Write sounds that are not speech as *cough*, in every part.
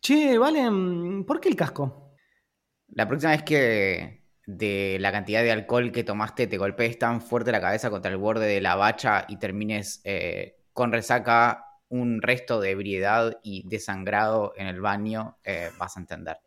Che, Valen, ¿por qué el casco? La próxima vez que de la cantidad de alcohol que tomaste te golpees tan fuerte la cabeza contra el borde de la bacha y termines eh, con resaca, un resto de ebriedad y desangrado en el baño, eh, vas a entender.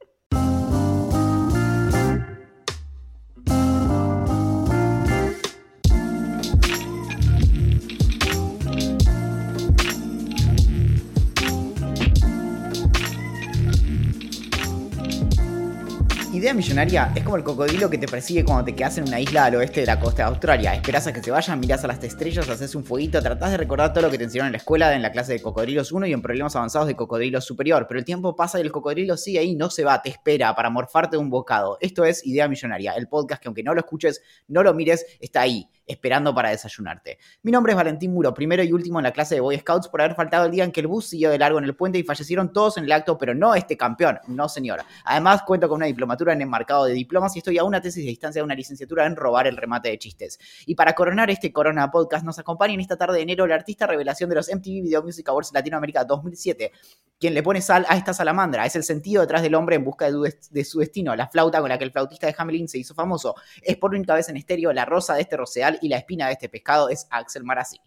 Idea millonaria es como el cocodrilo que te persigue cuando te quedas en una isla al oeste de la costa de Australia. Esperas a que se vayan, mirás a las estrellas, haces un fueguito, tratás de recordar todo lo que te enseñaron en la escuela, en la clase de cocodrilos 1 y en problemas avanzados de cocodrilo superior. Pero el tiempo pasa y el cocodrilo sigue ahí, no se va, te espera para morfarte un bocado. Esto es Idea Millonaria, el podcast que aunque no lo escuches, no lo mires, está ahí esperando para desayunarte. Mi nombre es Valentín Muro, primero y último en la clase de Boy Scouts por haber faltado el día en que el bus siguió de largo en el puente y fallecieron todos en el acto, pero no este campeón, no señora. Además, cuento con una diplomatura en enmarcado de diplomas y estoy a una tesis de distancia de una licenciatura en robar el remate de chistes. Y para coronar este Corona Podcast, nos acompaña en esta tarde de enero la artista revelación de los MTV Video Music Awards Latinoamérica 2007, quien le pone sal a esta salamandra. Es el sentido detrás del hombre en busca de, su destino, la flauta con la que el flautista de Hamelin se hizo famoso. Es por única vez en estéreo la rosa de este roseal y la espina de este pescado es Axel Marazzi.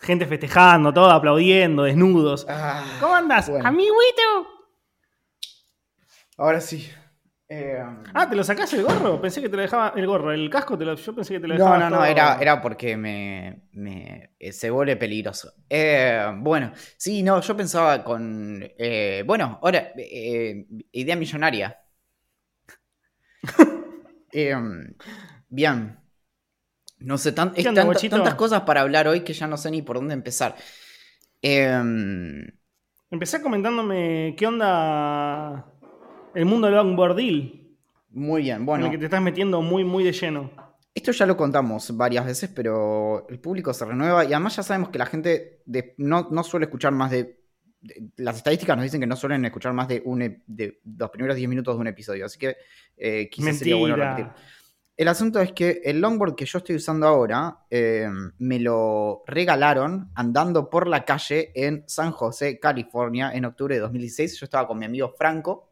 Gente festejando, todo aplaudiendo, desnudos. Ah, ¿Cómo andas? bueno. Amiguito. Ahora sí. Eh, Ah, ¿te lo sacás el gorro? Pensé que te lo dejaba. El gorro, el casco, te lo, yo pensé que te lo no, dejaba. no, no, todo- era, era porque me, me- eh, se vuelve peligroso. Eh, bueno, sí, no, yo pensaba con. eh, bueno, ahora, idea millonaria. *laughs* Eh, bien. No sé, tan- es tantas cosas para hablar hoy que ya no sé ni por dónde empezar. Eh, Empecé comentándome qué onda el mundo del longboardil. muy bien, en bueno. el que te estás metiendo muy, muy de lleno. Esto ya lo contamos varias veces, pero el público se renueva y además ya sabemos que la gente de- no, no suele escuchar más de- Las estadísticas nos dicen que no suelen escuchar más de, un, e- de los primeros 10 minutos de un episodio, así que eh, quizás sería bueno repetir. El asunto es que el longboard que yo estoy usando ahora eh, me lo regalaron andando por la calle en San José, California, en octubre de 2016. Yo estaba con mi amigo Franco.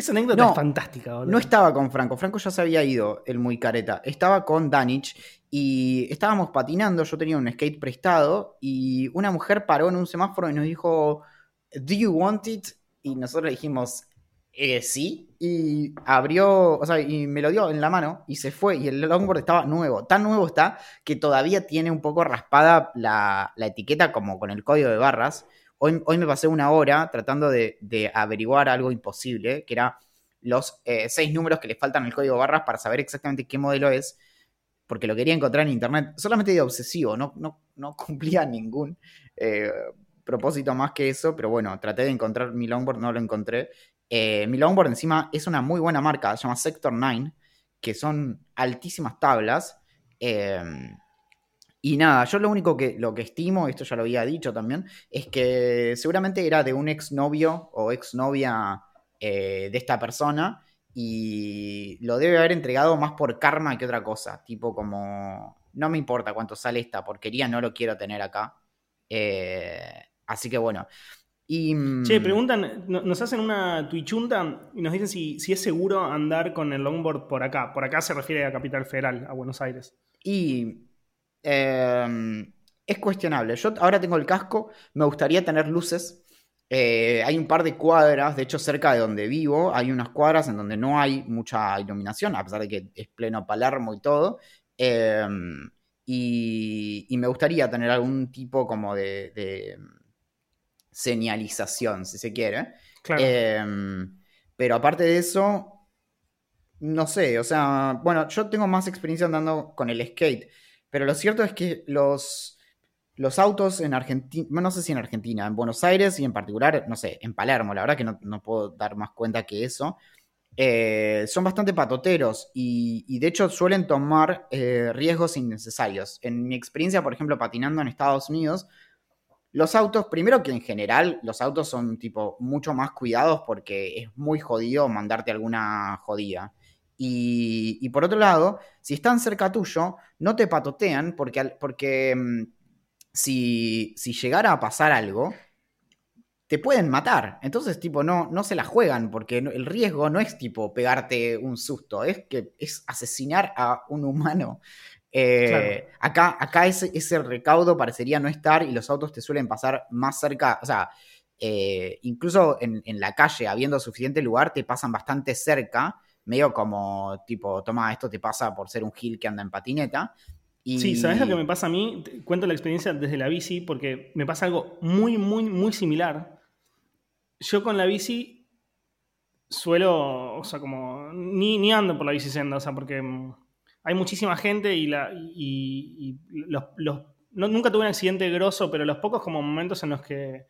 Esa anécdota No, es fantástica, boludo. No estaba con Franco, Franco ya se había ido, el muy careta. Estaba con Danich y estábamos patinando, yo tenía un skate prestado y una mujer paró en un semáforo y nos dijo, ¿Do you want it? Y nosotros le dijimos, "Eh, sí. Y abrió, o sea, y me lo dio en la mano y se fue y el longboard estaba nuevo. Tan nuevo está que todavía tiene un poco raspada la, la etiqueta como con el código de barras. Hoy, me pasé una hora tratando de, averiguar algo imposible, que era los eh, seis números que le faltan al código barras para saber exactamente qué modelo es, porque lo quería encontrar en internet, solamente de obsesivo, no *laughs* cumplía ningún eh, propósito más que eso, pero bueno, traté de encontrar mi longboard, no lo encontré. Eh, mi longboard encima es una muy buena marca, se llama Sector 9, que son altísimas tablas. Y nada, yo lo único que, lo que estimo, esto ya lo había dicho también, es que seguramente era de un exnovio o exnovia eh, de esta persona y lo debe haber entregado más por karma que otra cosa. Tipo como, no me importa cuánto sale esta porquería, no lo quiero tener acá. Eh, así que bueno. Y, mm, Che, preguntan, no- nos hacen una tuichunta y nos dicen si, si es seguro andar con el longboard por acá. Por acá se refiere a Capital Federal, a Buenos Aires. Y eh, es cuestionable. Yo ahora tengo el casco, me gustaría tener luces. Eh, hay un par de cuadras, de hecho cerca de donde vivo, hay unas cuadras en donde no hay mucha iluminación, a pesar de que es pleno Palermo y todo. Eh, y, y me gustaría tener algún tipo como de, de señalización, si se quiere. Claro. Eh, pero aparte de eso, no sé, o sea, bueno, yo tengo más experiencia andando con el skate, pero lo cierto es que los, los autos en Argentina, no sé si en Argentina, en Buenos Aires y en particular, no sé, en Palermo, la verdad que no, no puedo dar más cuenta que eso, eh, son bastante patoteros y, de hecho suelen tomar eh, riesgos innecesarios. En mi experiencia, por ejemplo, patinando en Estados Unidos, los autos, primero que en general los autos son tipo mucho más cuidados porque es muy jodido mandarte alguna jodida. Y, y por otro lado, si están cerca tuyo, no te patotean porque, porque mm, si, si llegara a pasar algo, te pueden matar. Entonces, tipo, no, no se la juegan porque el riesgo no es tipo pegarte un susto, es que es asesinar a un humano. Eh, acá, acá ese, ese, recaudo parecería no estar y los autos te suelen pasar más cerca, o sea, eh, incluso en, en, la calle, habiendo suficiente lugar, te pasan bastante cerca, medio como tipo, toma, esto te pasa por ser un gil que anda en patineta. Sí, ¿sabes lo que me pasa a mí? Cuento la experiencia desde la bici porque me pasa algo muy, muy, muy similar. Yo con la bici suelo, o sea, como, ni, ni ando por la bici o sea, porque mm, hay muchísima gente y, la, y, los, nunca tuve un accidente grosso, pero los pocos como momentos en los que,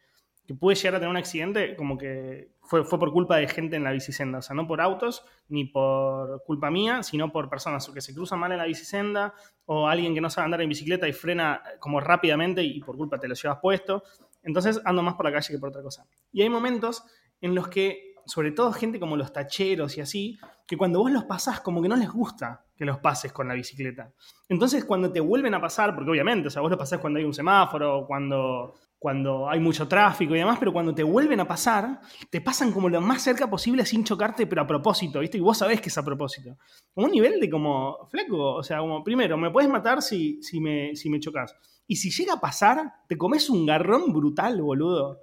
que pude llegar a tener un accidente, como que fue, fue por culpa de gente en la bicisenda, o sea, no por autos ni por culpa mía, sino por personas que se cruzan mal en la bicisenda o alguien que no sabe andar en bicicleta y frena como rápidamente y por culpa te lo llevas puesto. Entonces ando más por la calle que por otra cosa. Y hay momentos en los que, sobre todo gente como los tacheros y así, que cuando vos los pasás como que no les gusta que los pases con la bicicleta. Entonces cuando te vuelven a pasar, porque obviamente, o sea, vos los pasás cuando hay un semáforo, cuando cuando hay mucho tráfico y demás, pero cuando te vuelven a pasar, te pasan como lo más cerca posible sin chocarte, pero a propósito, ¿viste? Y vos sabés que es a propósito. Un nivel de como, flaco, o sea, como, primero, me puedes matar si, si, me, si me chocas. Y si llega a pasar, te comes un garrón brutal, boludo.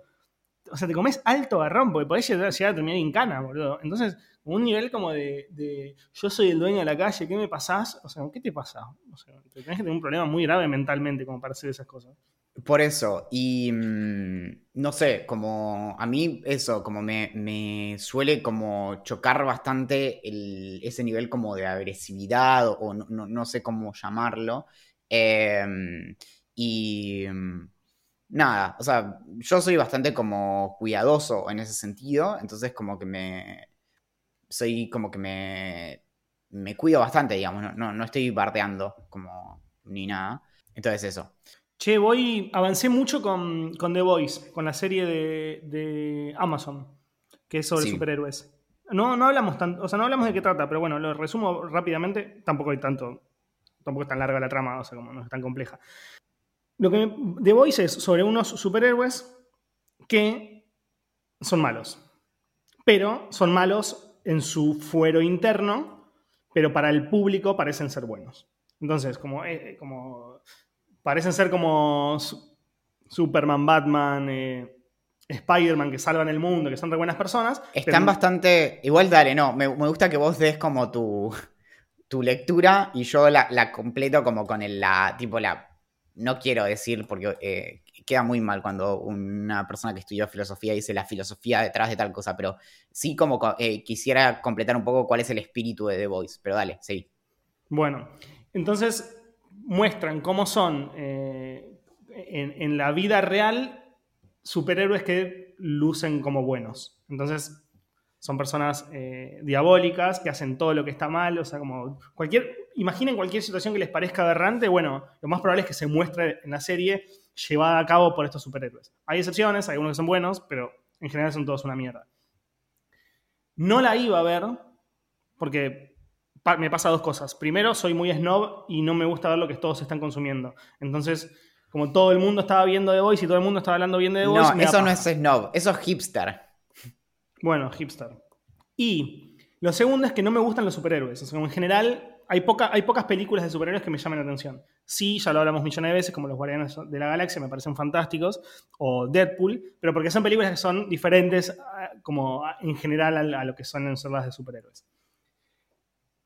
O sea, te comes alto garrón, porque podés llegar, a terminar en cana, boludo. Entonces, un nivel como de, de, yo soy el dueño de la calle, ¿qué me pasás? O sea, ¿qué te pasa? O sea, tenés que tener un problema muy grave mentalmente como para hacer esas cosas. Por eso, y mm, no sé, como a mí eso, como me, suele como chocar bastante ese nivel como de agresividad o no, sé cómo llamarlo. Em, y mm, nada, o sea, yo soy bastante como cuidadoso en ese sentido, entonces como que me... Soy como que me... Me cuido bastante, digamos, no, no estoy bardeando como ni nada. Entonces eso. Che, voy, avancé mucho con, The Voice, con la serie de, Amazon, que es sobre superhéroes. No, no hablamos tanto, o sea, no hablamos de qué trata, pero bueno, lo resumo rápidamente. Tampoco hay tanto, tampoco es tan larga la trama, o sea, como no es tan compleja. Lo que The Voice es sobre unos superhéroes que son malos, pero son malos en su fuero interno, pero para el público parecen ser buenos. Entonces, como, eh, como parecen ser como Superman, Batman, eh, Spider-Man que salvan el mundo, que son de buenas personas. Están bastante. Igual dale, no. Me, gusta que vos des como tu, tu lectura y yo la, completo como con el, la. Tipo la. No quiero decir porque eh, queda muy mal cuando una persona que estudió filosofía dice la filosofía detrás de tal cosa, pero sí como eh, quisiera completar un poco cuál es el espíritu de The Voice. Pero dale, sí. Bueno, entonces muestran cómo son eh, en, la vida real superhéroes que lucen como buenos. Entonces, son personas eh, diabólicas que hacen todo lo que está mal, o sea, como cualquier, imaginen cualquier situación que les parezca aberrante, bueno, lo más probable es que se muestre en la serie llevada a cabo por estos superhéroes. Hay excepciones, hay algunos que son buenos, pero en general son todos una mierda. No la iba a ver porque me pasa dos cosas. Primero, soy muy snob y no me gusta ver lo que todos están consumiendo. Entonces, como todo el mundo estaba viendo The Voice y todo el mundo estaba hablando bien de The Voice. No, eso no es snob, eso es hipster. Bueno, hipster. Y lo segundo es que no me gustan los superhéroes. O sea, en general, hay, poca, hay pocas películas de superhéroes que me llamen la atención. Sí, ya lo hablamos millones de veces, como Los Guardianes de la Galaxia, me parecen fantásticos, o Deadpool, pero porque son películas que son diferentes como en general a, lo que son en las de superhéroes.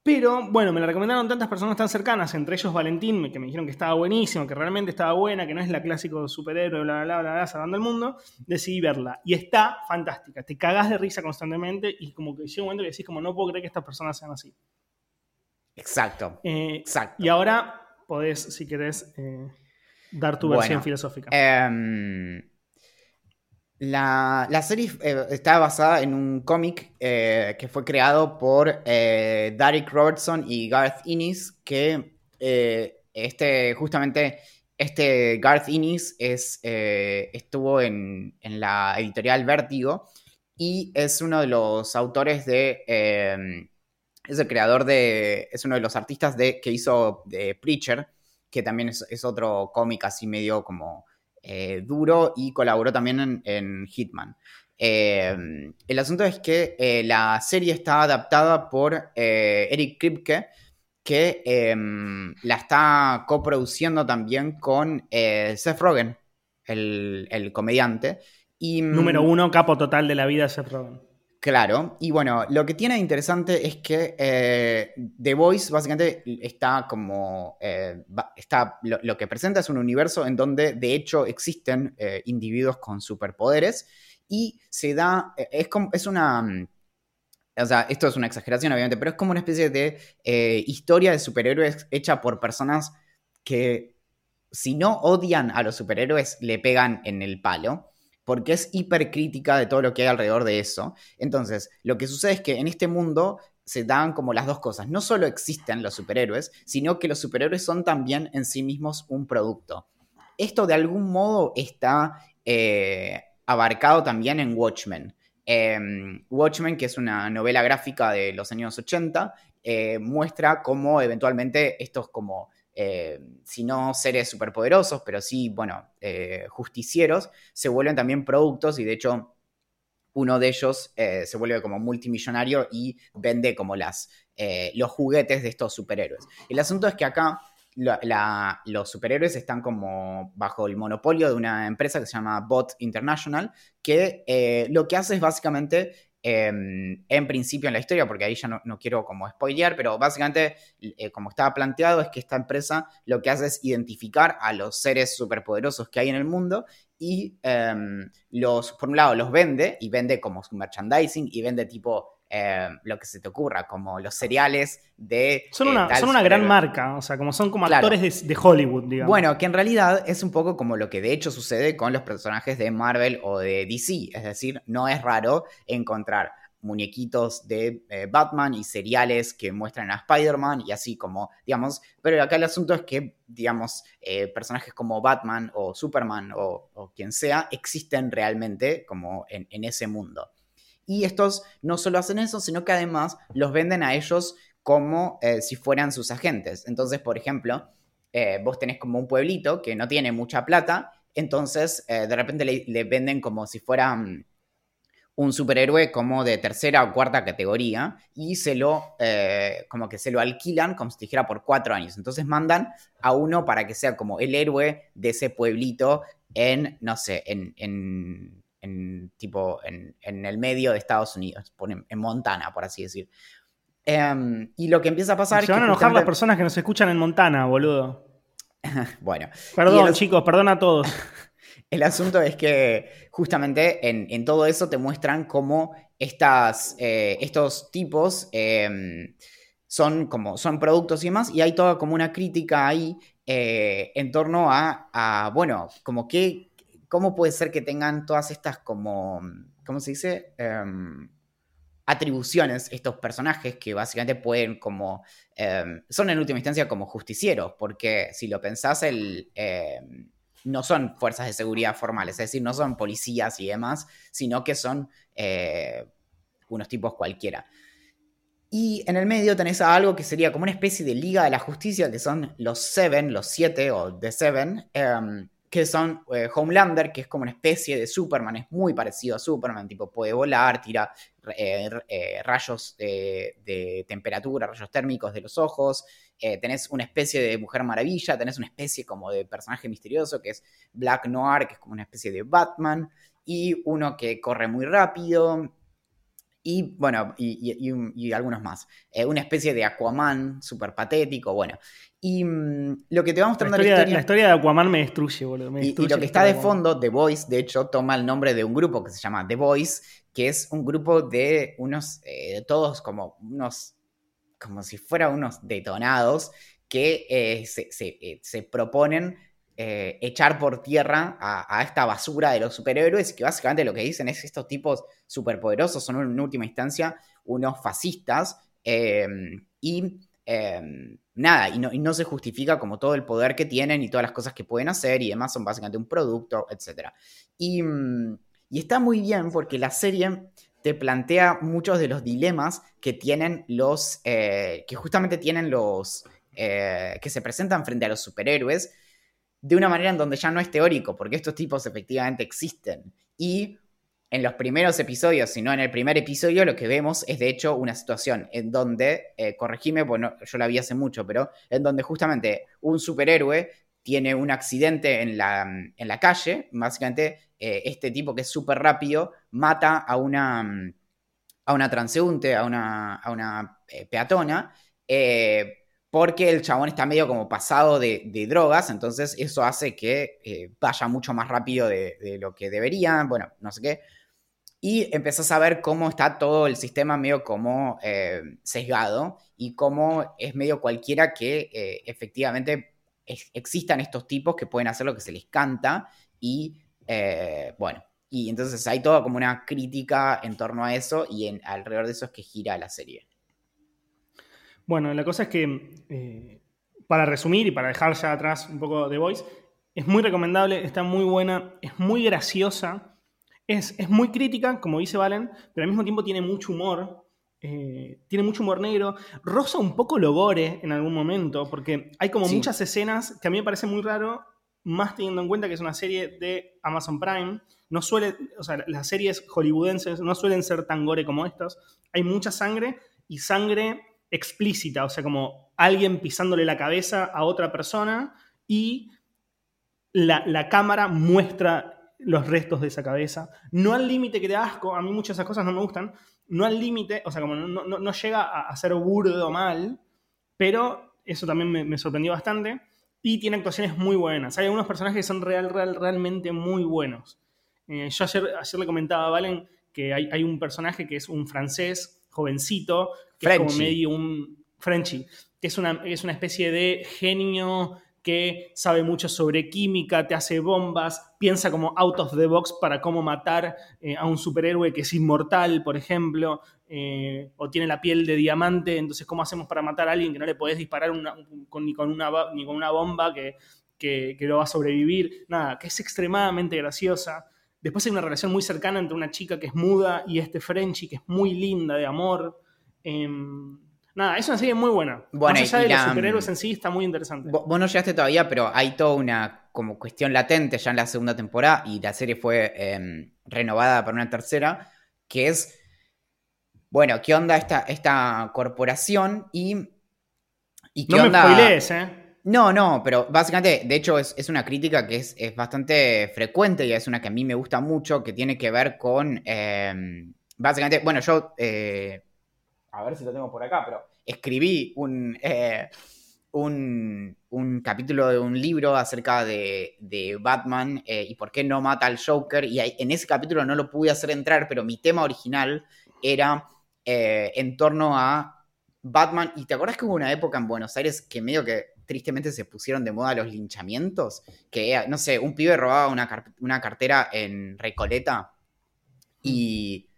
Pero bueno, me la recomendaron tantas personas tan cercanas, entre ellos Valentín, que me dijeron que estaba buenísimo, que realmente estaba buena, que no es la clásico superhéroe, bla, bla, bla, bla, salvando el mundo. Decidí verla. Y está fantástica. Te cagás de risa constantemente y como que llega un momento que decís, como no puedo creer que estas personas sean así. Exacto. Eh, Exacto. Y ahora podés, si querés, eh, dar tu versión filosófica. Eh, la, serie eh, está basada en un cómic eh, que fue creado por eh, Derek Robertson y Garth Innis, que este, justamente este Garth Innis es, estuvo en, la editorial Vértigo y es uno de los autores de... es el creador de... es uno de los artistas de, que hizo de Preacher, que también es, es otro cómic así medio como eh, duro y colaboró también en, Hitman. el asunto es que la serie está adaptada por Eric Kripke, que em, la está coproduciendo también con Seth Rogen, el, el comediante. Y, mm, Número uno, capo total de la vida, Seth Rogen. Claro, y bueno, lo que tiene de interesante es que eh, The Voice básicamente está como, eh, está, lo, que presenta es un universo en donde de hecho existen eh, individuos con superpoderes y se da, es, como, es una, mm, o sea, esto es una exageración obviamente, pero es como una especie de historia de superhéroes hecha por personas que si no odian a los superhéroes le pegan en el palo porque es hipercrítica de todo lo que hay alrededor de eso. Entonces, lo que sucede es que en este mundo se dan como las dos cosas. No solo existen los superhéroes, sino que los superhéroes son también en sí mismos un producto. Esto de algún modo está eh, abarcado también en Watchmen. Em, Watchmen, que es una novela gráfica de los años 80, eh, muestra cómo eventualmente estos como eh, si no seres superpoderosos, pero sí, bueno, eh, justicieros, se vuelven también productos y de hecho uno de ellos eh, se vuelve como multimillonario y vende como las, los juguetes de estos superhéroes. El asunto es que acá los superhéroes están como bajo el monopolio de una empresa que se llama Bot International, que lo que hace es básicamente Em, en principio en la historia, porque ahí ya no, quiero como spoilear, pero básicamente eh, como estaba planteado es que esta empresa lo que hace es identificar a los seres superpoderosos que hay en el mundo y em, los, por un lado los vende y vende como merchandising y vende tipo eh, lo que se te ocurra, como los cereales de... Son una, eh, son una gran marca, o sea, como son como actores de, Hollywood, digamos. Bueno, que en realidad es un poco como lo que de hecho sucede con los personajes de Marvel o de DC, es decir, no es raro encontrar muñequitos de eh, Batman y seriales que muestran a Spider-Man y así como, digamos, pero acá el asunto es que, digamos, personajes como Batman o Superman o, quien sea existen realmente como en ese mundo. Y estos no solo hacen eso, sino que además los venden a ellos como eh, si fueran sus agentes. Entonces, por ejemplo, eh, vos tenés como un pueblito que no tiene mucha plata, entonces eh, de repente le, venden como si fuera mm, un superhéroe como de tercera o cuarta categoría y se lo, como que se lo alquilan como si dijera por cuatro años. Entonces mandan a uno para que sea como el héroe de ese pueblito en, no sé, en en tipo en, el medio de Estados Unidos, en Montana, por así decir. Em, y lo que empieza a pasar Se van a enojar las personas que nos escuchan en Montana, boludo. *laughs* bueno. Perdón, chicos, perdón a todos. *laughs* el asunto es que justamente en, todo eso te muestran cómo estas, eh, estos tipos em, son como son productos y demás, y hay toda como una crítica ahí eh, en torno a, a, bueno, como que cómo puede ser que tengan todas estas como, ¿cómo se dice? Em, atribuciones estos personajes que básicamente pueden como, em, son en última instancia como justicieros, porque si lo pensás, el, em, no son fuerzas de seguridad formales, es decir, no son policías y demás, sino que son eh, unos tipos cualquiera. Y en el medio tenés algo que sería como una especie de Liga de la Justicia, que son los Seven, los Siete o The Seven, que son eh, Homelander, que es como una especie de Superman, es muy parecido a Superman, tipo puede volar, tira eh, eh, rayos de, temperatura, rayos térmicos de los ojos, tenés una especie de Mujer Maravilla, tenés una especie como de personaje misterioso que es Black Noir, que es como una especie de Batman, y uno que corre muy rápido, y bueno, y, algunos más. una especie de Aquaman súper patético, bueno. Y mm, lo que te va mostrando la historia, la historia, de Aquaman me destruye, boludo. y, lo que está de fondo, The Voice, de hecho, toma el nombre de un grupo que se llama The Voice, que es un grupo de unos, eh, todos como unos, como si fueran unos detonados, que eh, eh, se, proponen echar por tierra a, esta basura de los superhéroes, que básicamente lo que dicen es estos tipos superpoderosos son en última instancia unos fascistas, y Em, nada, y no, se justifica como todo el poder que tienen y todas las cosas que pueden hacer y demás son básicamente un producto, etc. Mm, y, está muy bien porque la serie te plantea muchos de los dilemas que tienen los, eh, que justamente tienen los, eh, que se presentan frente a los superhéroes. De una manera en donde ya no es teórico, porque estos tipos efectivamente existen. Y en los primeros episodios, si no en el primer episodio, lo que vemos es de hecho una situación en donde, eh, corregime, bueno, yo la vi hace mucho, pero en donde justamente un superhéroe tiene un accidente en la, en la calle, básicamente eh, este tipo que es súper rápido mata a una, a una transeúnte, a una, a una eh, peatona, porque el chabón está medio como pasado de, drogas, entonces eso hace que vaya mucho más rápido de, de, lo que debería, bueno, no sé qué. Y empezás a ver cómo está todo el sistema medio como sesgado y cómo es medio cualquiera que efectivamente existan estos tipos que pueden hacer lo que se les canta y eh, bueno, y entonces hay toda como una crítica en torno a eso y en, alrededor de eso es que gira la serie. Bueno, la cosa es que, eh, para resumir y para dejar ya atrás un poco de Voice, es muy recomendable, está muy buena, es muy graciosa, es, es muy crítica, como dice Valen, pero al mismo tiempo tiene mucho humor. Eh, tiene mucho humor negro, rosa un poco logore en algún momento, porque hay como muchas escenas que a mí me parece muy raro, más teniendo en cuenta que es una serie de Amazon Prime. No suele, o sea, las series hollywoodenses no suelen ser tan gore como estas. Hay mucha sangre y sangre explícita, o sea, como alguien pisándole la cabeza a otra persona y la, la cámara muestra los restos de esa cabeza. No al límite que te asco, a mí muchas de esas cosas no me gustan, no al límite, o sea, como no, llega a, ser burdo mal, pero eso también me, sorprendió bastante. Y tiene actuaciones muy buenas. Hay algunos personajes que son real, real, realmente muy buenos. Eh, yo ayer, ayer, le comentaba a Valen que hay, un personaje que es un francés jovencito, que es como medio un Frenchy, que es una, es una especie de genio que sabe mucho sobre química, te hace bombas, piensa como out of the box para cómo matar eh, a un superhéroe que es inmortal, por ejemplo, eh, o tiene la piel de diamante, entonces cómo hacemos para matar a alguien que no le podés disparar con, ni, con una, ni con una bomba que, que, lo va a sobrevivir, nada, que es extremadamente graciosa. Después hay una relación muy cercana entre una chica que es muda y este Frenchy, que es muy linda, de amor. Em, Nada, es una serie muy buena. Bueno, Más allá de los superhéroes en sí, está muy interesante. Vos no llegaste todavía, pero hay toda una como cuestión latente ya en la segunda temporada y la serie fue em, renovada para una tercera, que es, bueno, ¿qué onda esta, esta corporación y, y qué no onda... Me spoilees, ¿eh? No, no, pero básicamente, de hecho, es, una crítica que es, bastante frecuente y es una que a mí me gusta mucho, que tiene que ver con, em, básicamente, bueno, yo... Eh, a ver si lo tengo por acá, pero escribí un, eh, un, capítulo de un libro acerca de, Batman eh, y por qué no mata al Joker. Y en ese capítulo no lo pude hacer entrar, pero mi tema original era eh, en torno a Batman. ¿Y te acuerdas que hubo una época en Buenos Aires que medio que tristemente se pusieron de moda los linchamientos? Que, no sé, un pibe robaba una, una cartera en Recoleta y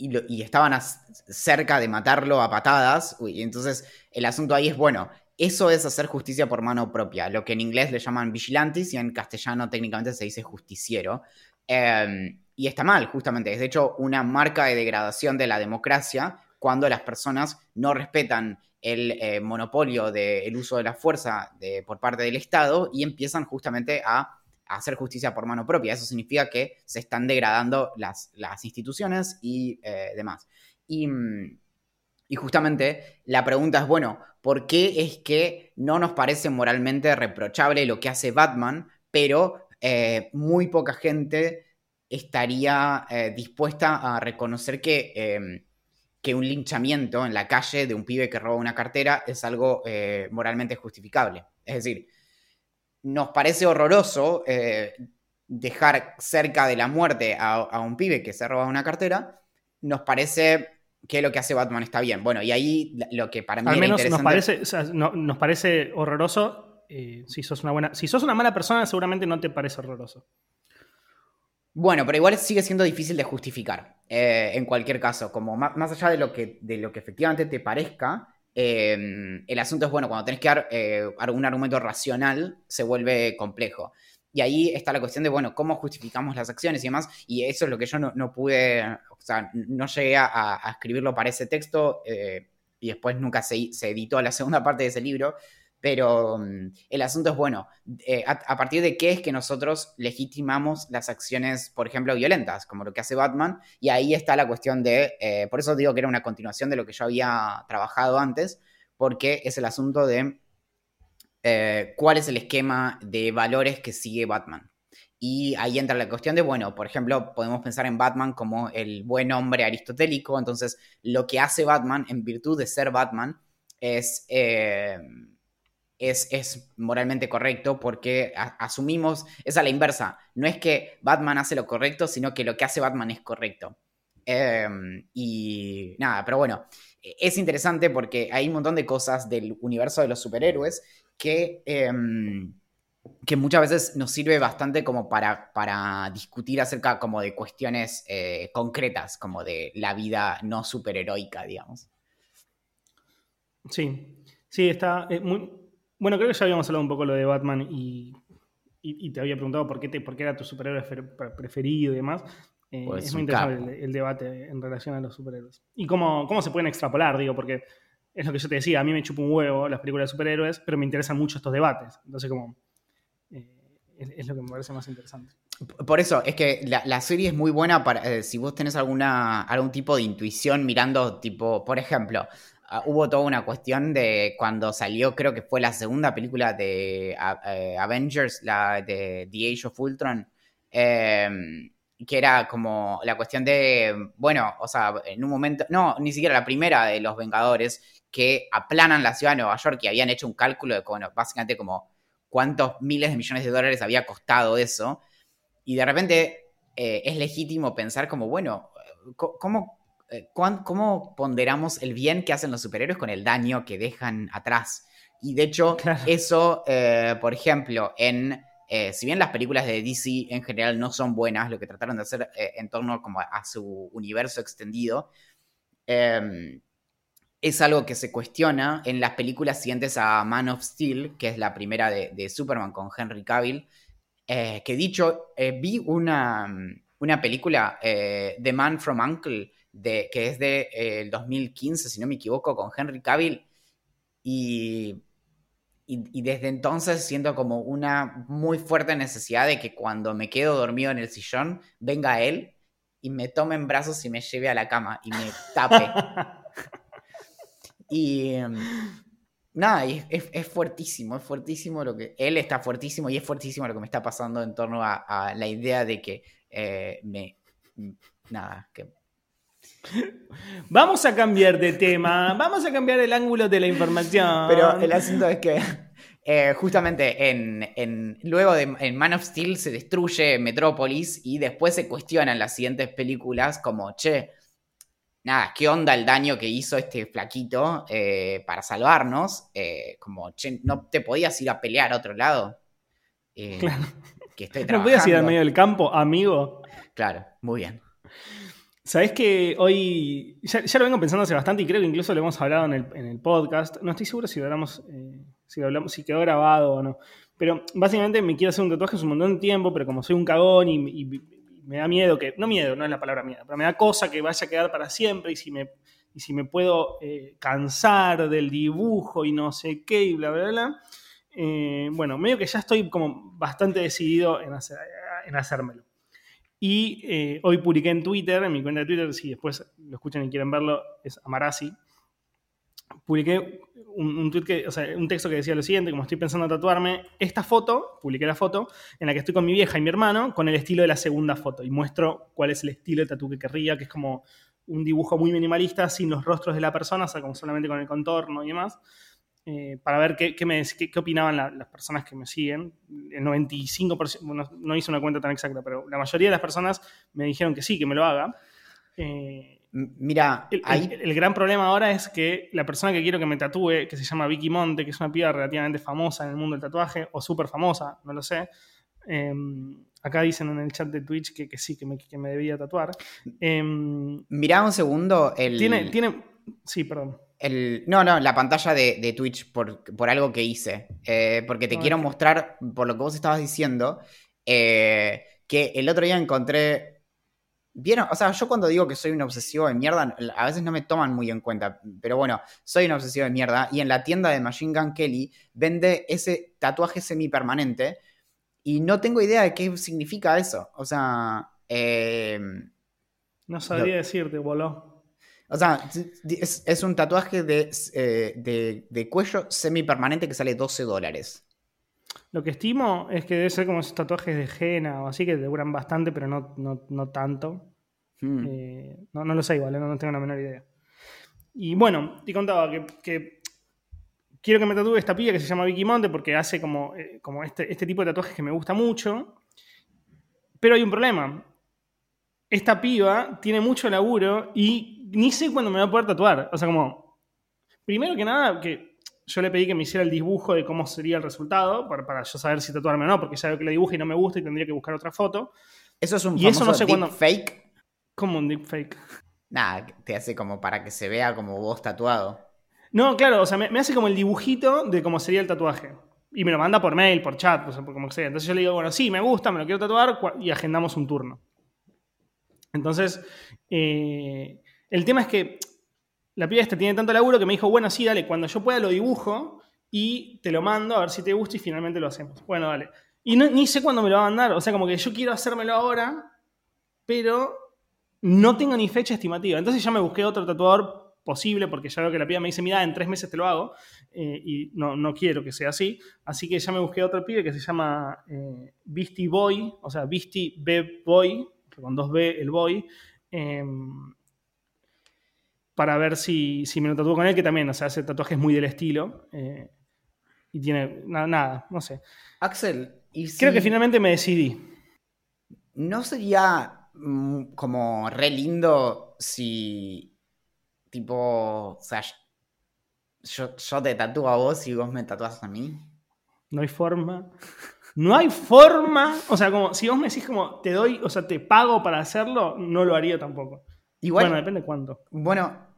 y, estaban cerca de matarlo a patadas. y entonces el asunto ahí es, bueno, eso es hacer justicia por mano propia, lo que en inglés le llaman vigilantes y en castellano técnicamente se dice justiciero. Em, y está mal, justamente. Es de hecho una marca de degradación de la democracia cuando las personas no respetan el eh, monopolio del uso de la fuerza por parte del Estado y empiezan justamente a hacer justicia por mano propia. Eso significa que se están degradando las, instituciones y eh, demás. Y, y, justamente la pregunta es, bueno, ¿por qué es que no nos parece moralmente reprochable lo que hace Batman, pero eh, muy poca gente estaría eh, dispuesta a reconocer que, em, que un linchamiento en la calle de un pibe que roba una cartera es algo moralmente justificable? Es decir, nos parece horroroso eh, dejar cerca de la muerte a, un pibe que se roba una cartera, nos parece que lo que hace Batman está bien. Bueno, y ahí lo que para mí Al menos nos parece, nos parece horroroso. Eh, si sos una buena, si sos una mala persona, seguramente no te parece horroroso. Bueno, pero igual sigue siendo difícil de justificar. Eh, en cualquier caso, como más, más, allá de lo, que, de lo que efectivamente te parezca, Em, el asunto es, bueno, cuando tenés que dar eh, argumento racional, se vuelve complejo. Y ahí está la cuestión de, bueno, cómo justificamos las acciones y demás. Y eso es lo que yo no, pude, o sea, no llegué a, escribirlo para ese texto eh, y después nunca se, se, editó la segunda *laughs* parte de ese libro. Pero mm, el asunto es, bueno, eh, a, partir de qué es que nosotros legitimamos las acciones, por ejemplo, violentas, como lo que hace Batman, y ahí está la cuestión de, eh, por eso digo que era una continuación de lo que yo había trabajado antes, porque es el asunto de eh, cuál es el esquema de valores que sigue Batman. Y ahí entra la cuestión de, bueno, por ejemplo, podemos pensar en Batman como el buen hombre aristotélico, entonces lo que hace Batman en virtud de ser Batman es es, moralmente correcto porque asumimos, es a la inversa, no es que Batman hace lo correcto, sino que lo que hace Batman es correcto. Em, y nada, pero bueno, es interesante porque hay un montón de cosas del universo de los superhéroes que, em, que muchas veces nos sirve bastante como para, para discutir acerca como de cuestiones eh, concretas, como de la vida no superheroica, digamos. Sí, sí, está eh, muy, bueno, creo que ya habíamos hablado un poco lo de Batman y, te había preguntado por qué, te, por qué era tu superhéroe preferido y demás. Eh, pues es muy interesante el, debate en relación a los superhéroes. Y cómo, cómo se pueden extrapolar, digo, porque es lo que yo te decía, a mí me chupa un huevo las películas de superhéroes, pero me interesan mucho estos debates. Entonces, como, eh, es, lo que me parece más interesante. Por eso, es que la, serie es muy buena para, eh, si vos tenés alguna, algún tipo de intuición mirando, tipo, por ejemplo, Ah, hubo toda una cuestión de cuando salió, creo que fue la segunda película de eh, Avengers, la de The Age of Ultron, em, que era como la cuestión de, bueno, o sea, en un momento, no, ni siquiera la primera de los Vengadores, que aplanan la ciudad de Nueva York y habían hecho un cálculo de, bueno, básicamente como cuántos miles de millones de dólares había costado eso. Y de repente eh, es legítimo pensar como, bueno, ¿cómo, eh, ¿cómo ponderamos el bien que hacen los superhéroes con el daño que dejan atrás? Y de hecho, *laughs* eso, eh, por ejemplo, en... Eh, si bien las películas de DC en general no son buenas, lo que trataron de hacer en torno como a, su universo extendido, em, es algo que se cuestiona en las películas siguientes a Man of Steel, que es la primera de, Superman con Henry Cavill, que dicho, vi una, una película, The Man from Uncle, que es de eh, el 2015, si no me equivoco, con Henry Cavill. Y, y, desde entonces siento como una muy fuerte necesidad de que cuando me quedo dormido en el sillón, venga él y me tome en brazos y me lleve a la cama y me tape. *laughs* y em, nada, es, fuertísimo, es fuertísimo lo que... Él está fuertísimo y es fuertísimo lo que me está pasando en torno a, la idea de que eh, me... Nada, que *laughs* Vamos a cambiar de tema, vamos a cambiar el ángulo de la información. Pero el asunto es que eh, justamente en, luego de en Man of Steel se destruye Metrópolis y después se cuestionan las siguientes películas como, che, nada, ¿qué onda el daño que hizo este flaquito eh, para salvarnos? Eh, como, che, ¿no te podías ir a pelear a otro lado? claro. Que estoy *laughs* ¿No podías ir al medio del campo, amigo? Claro, muy bien. Sabés que hoy, ya, lo vengo pensando hace bastante y creo que incluso lo hemos hablado en el, podcast. No estoy seguro si hablamos, eh, si, hablamos, si quedó grabado o no. Pero básicamente me quiero hacer un tatuaje hace un montón de tiempo, pero como soy un cagón y, me da miedo que, no miedo, no es la palabra miedo, pero me da cosa que vaya a quedar para siempre y si me, y si me puedo eh, cansar del dibujo y no sé qué y bla, bla, bla. Eh, bueno, medio que ya estoy como bastante decidido en, hacer, en hacérmelo. Y eh, hoy publiqué en Twitter, en mi cuenta de Twitter, si después lo escuchan y quieren verlo, es Amarasi. Publiqué un, que, un texto que decía lo siguiente, como estoy pensando en tatuarme, esta foto, publiqué la foto, en la que estoy con mi vieja y mi hermano, con el estilo de la segunda foto. Y muestro cuál es el estilo de tatu que querría, que es como un dibujo muy minimalista, sin los rostros de la persona, o sea, como solamente con el contorno y demás. Eh, para ver qué, me, qué, opinaban las personas que me siguen. El 95%, no, hice una cuenta tan exacta, pero la mayoría de las personas me dijeron que sí, que me lo haga. Eh, Mira, el, el, gran problema ahora es que la persona que quiero que me tatúe, que se llama Vicky Monte, que es una piba relativamente famosa en el mundo del tatuaje, o súper famosa, no lo sé. Em, acá dicen en el chat de Twitch que, sí, que me, que me debía tatuar. Em, Mira un segundo. El... Tiene, tiene. Sí, perdón no, no, la pantalla de, Twitch por, algo que hice. Eh, porque te quiero mostrar, por lo que vos estabas diciendo, eh, que el otro día encontré Vieron, o sea, yo cuando digo que soy un obsesivo de mierda, a veces no me toman muy en cuenta, pero bueno, soy un obsesivo de mierda y en la tienda de Machine Gun Kelly vende ese tatuaje semipermanente y no tengo idea de qué significa eso. O sea, eh, no sabría decirte, voló. O sea, es, un tatuaje de, eh, de, de cuello semipermanente que sale 12 dólares. Lo que estimo es que debe ser como esos tatuajes de henna o así que duran bastante, pero no, no, tanto. Hmm. Eh, no, lo sé igual, no, tengo la menor idea. Y bueno, te contaba que, quiero que me tatúe esta piba que se llama Vicky Monte porque hace como, eh, como este, este tipo de tatuajes que me gusta mucho. Pero hay un problema. Esta piba tiene mucho laburo y ni sé cuándo me va a poder tatuar. O sea, como, primero que nada, que yo le pedí que me hiciera el dibujo de cómo sería el resultado, para, yo saber si tatuarme o no, porque ya veo que lo dibuje y no me gusta y tendría que buscar otra foto. Eso es un y eso no sé deep fake. Como un deep fake. Nada, te hace como para que se vea como vos tatuado. No, claro, o sea, me, hace como el dibujito de cómo sería el tatuaje. Y me lo manda por mail, por chat, o sea, por como sea. Entonces yo le digo, bueno, sí, me gusta, me lo quiero tatuar y agendamos un turno. Entonces, eh, el tema es que la piba tiene tanto laburo que me dijo, bueno, sí, dale, cuando yo pueda lo dibujo y te lo mando a ver si te gusta y finalmente lo hacemos. Bueno, dale. Y ni sé cuándo me lo va a mandar, o sea, como que yo quiero hacérmelo ahora, pero no tengo ni fecha estimativa. Entonces ya me busqué otro tatuador posible, porque ya veo que la piba me dice, mira, en tres meses te lo hago, eh, y no, no, quiero que sea así. Así que ya me busqué otro pibe que se llama eh, Boy, o sea, Beastie B Boy, con dos B el Boy. Em, para ver si, si me lo tatúo con él, que también, o sea, hace tatuajes muy del estilo. Eh, y tiene nada, no sé. Axel, creo que finalmente me decidí. ¿No sería mm, como re lindo si, tipo, o sea, yo, yo te tatúo a vos y vos me tatuás a mí? No hay forma. No hay forma. O sea, como si vos me decís como te doy, o sea, te pago para hacerlo, no lo haría tampoco. Igual, bueno, depende cuánto. Bueno,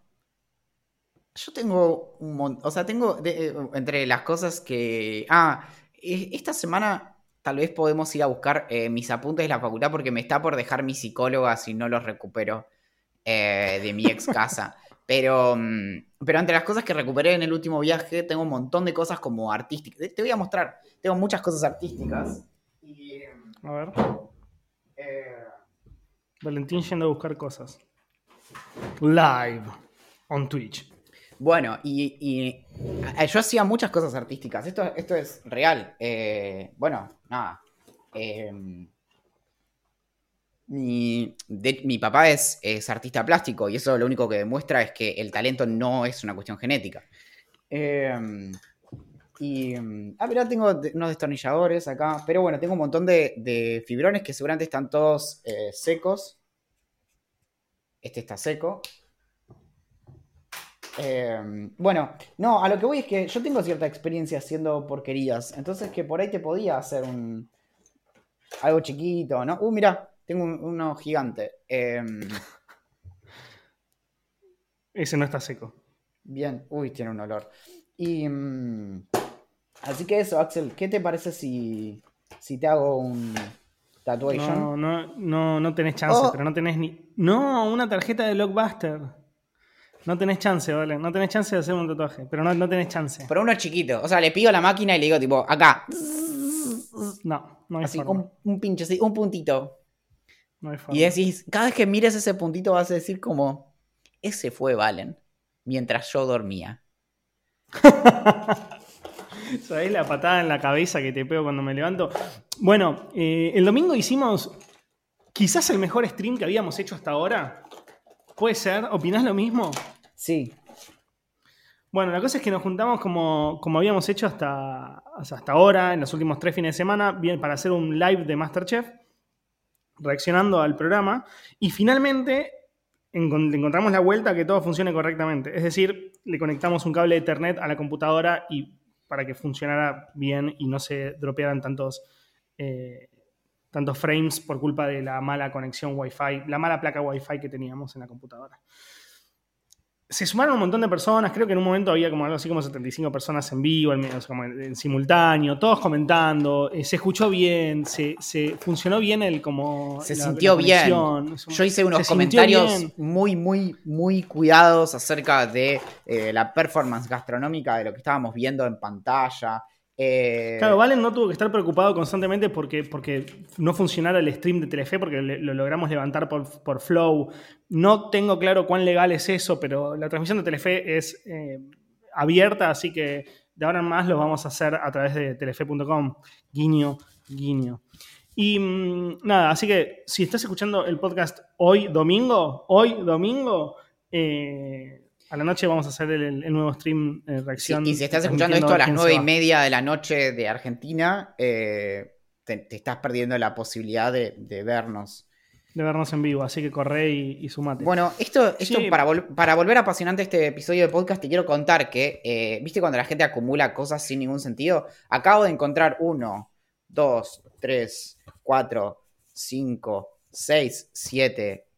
yo tengo un montón, o sea, tengo eh, entre las cosas que... Ah, e, esta semana tal vez podemos ir a buscar eh, mis apuntes de la facultad porque me está por dejar mi psicóloga si no los recupero eh, de mi ex casa. *laughs* pero, mm, pero entre las cosas que recuperé en el último viaje, tengo un montón de cosas como artísticas. Te voy a mostrar, tengo muchas cosas artísticas. a ver. Valentín yendo a buscar cosas. Live on Twitch. Bueno, y, eh, yo hacía muchas cosas artísticas. Esto, esto es real. Eh, bueno, nada. Em, mi, papá es, artista plástico y eso lo único que demuestra es que el talento no es una cuestión genética. Em, y. Ah, mirá, tengo unos destornilladores acá. Pero bueno, tengo un montón de, fibrones que seguramente están todos eh, secos. Este está seco. Em, bueno, no, a lo que voy es que yo tengo cierta experiencia haciendo porquerías. Entonces que por ahí te podía hacer un. algo chiquito, ¿no? Uh, mira, tengo uno gigante. Em, Ese no está seco. Bien, uy, tiene un olor. Y. Mm, así que eso, Axel, ¿qué te parece si. si te hago un. Tatuation? No, no, no, no tenés chance, oh. pero no tenés ni. No, una tarjeta de Blockbuster. No tenés chance, ¿vale? No tenés chance de hacer un tatuaje, pero no, no tenés chance. Pero uno chiquito. O sea, le pido a la máquina y le digo, tipo, acá. No, no hay Así, Un, un pinche, sí, un puntito. No hay forma. Y decís, cada vez que mires ese puntito vas a decir como, ese fue Valen, mientras yo dormía. *laughs* ¿Sabés la patada en la cabeza que te pego cuando me levanto? Bueno, eh, el domingo hicimos quizás el mejor stream que habíamos hecho hasta ahora. ¿Puede ser? ¿Opinás lo mismo? Sí. Bueno, la cosa es que nos juntamos como, como habíamos hecho hasta, hasta ahora, en los últimos tres fines de semana, bien, para hacer un live de Masterchef, reaccionando al programa, y finalmente encontramos la vuelta a que todo funcione correctamente. Es decir, le conectamos un cable de Ethernet a la computadora y para que funcionara bien y no se dropearan tantos, eh, tantos frames por culpa de la mala conexión Wi-Fi, la mala placa Wi-Fi que teníamos en la computadora. Se sumaron un montón de personas, creo que en un momento había como algo así como 75 personas en vivo, en, como en, simultáneo, todos comentando, eh, se escuchó bien, se, funcionó bien el como... Se sintió bien. Yo hice unos comentarios muy, muy, muy cuidados acerca de eh, la performance gastronómica de lo que estábamos viendo en pantalla. Eh, claro, Valen no tuvo que estar preocupado constantemente porque, porque no funcionara el stream de Telefe, porque lo logramos levantar por, Flow. No tengo claro cuán legal es eso, pero la transmisión de Telefe es eh, abierta, así que de ahora en más lo vamos a hacer a través de telefe.com. Guiño, guiño. Y mm, nada, así que si estás escuchando el podcast hoy domingo, hoy domingo, eh, a la noche vamos a hacer el, nuevo stream eh, reacción. y si estás escuchando esto a las nueve y media de la noche de Argentina, eh, te, estás perdiendo la posibilidad de, vernos. De vernos en vivo, así que corre y, sumate. Bueno, esto, esto para, para, volver apasionante este episodio de podcast, te quiero contar que, eh, ¿viste cuando la gente acumula cosas sin ningún sentido? Acabo de encontrar uno, dos, tres, cuatro, cinco, seis, siete,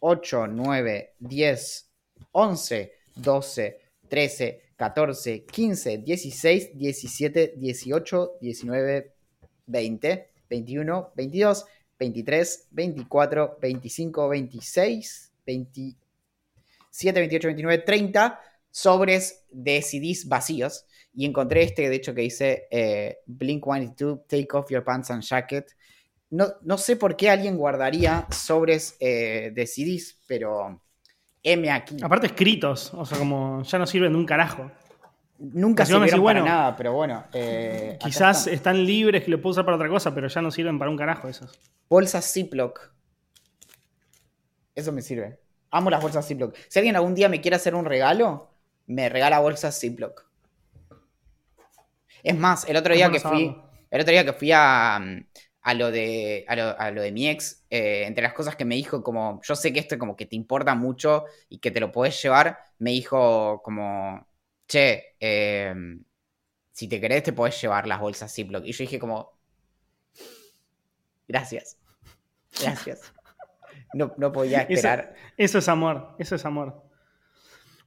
ocho, nueve, diez, once 12, 13, 14, 15, 16, 17, 18, 19, 20, 21, 22, 23, 24, 25, 26, 27, 28, 29, 30 sobres de CDs vacíos. Y encontré este, de hecho, que dice eh, Blink 182, Take Off Your Pants and Jacket. No, no sé por qué alguien guardaría sobres eh, de CDs, pero M aquí. Aparte escritos, o sea, como ya no sirven de un carajo. Nunca sirvieron para nada, pero bueno. Eh, quizás están. libres que lo puedo usar para otra cosa, pero ya no sirven para un carajo esos. Bolsas Ziploc. Eso me sirve. Amo las bolsas Ziploc. Si alguien algún día me quiere hacer un regalo, me regala bolsas Ziploc. Es más, el otro día que fui. El otro día que fui a, a lo de, a lo, de mi ex, eh, entre las cosas que me dijo, como yo sé que esto como que te importa mucho y que te lo puedes llevar, me dijo como, che, em, si te querés te podés llevar las bolsas Ziploc. Y yo dije como, gracias, gracias. No, no podía esperar. eso es amor, eso es amor.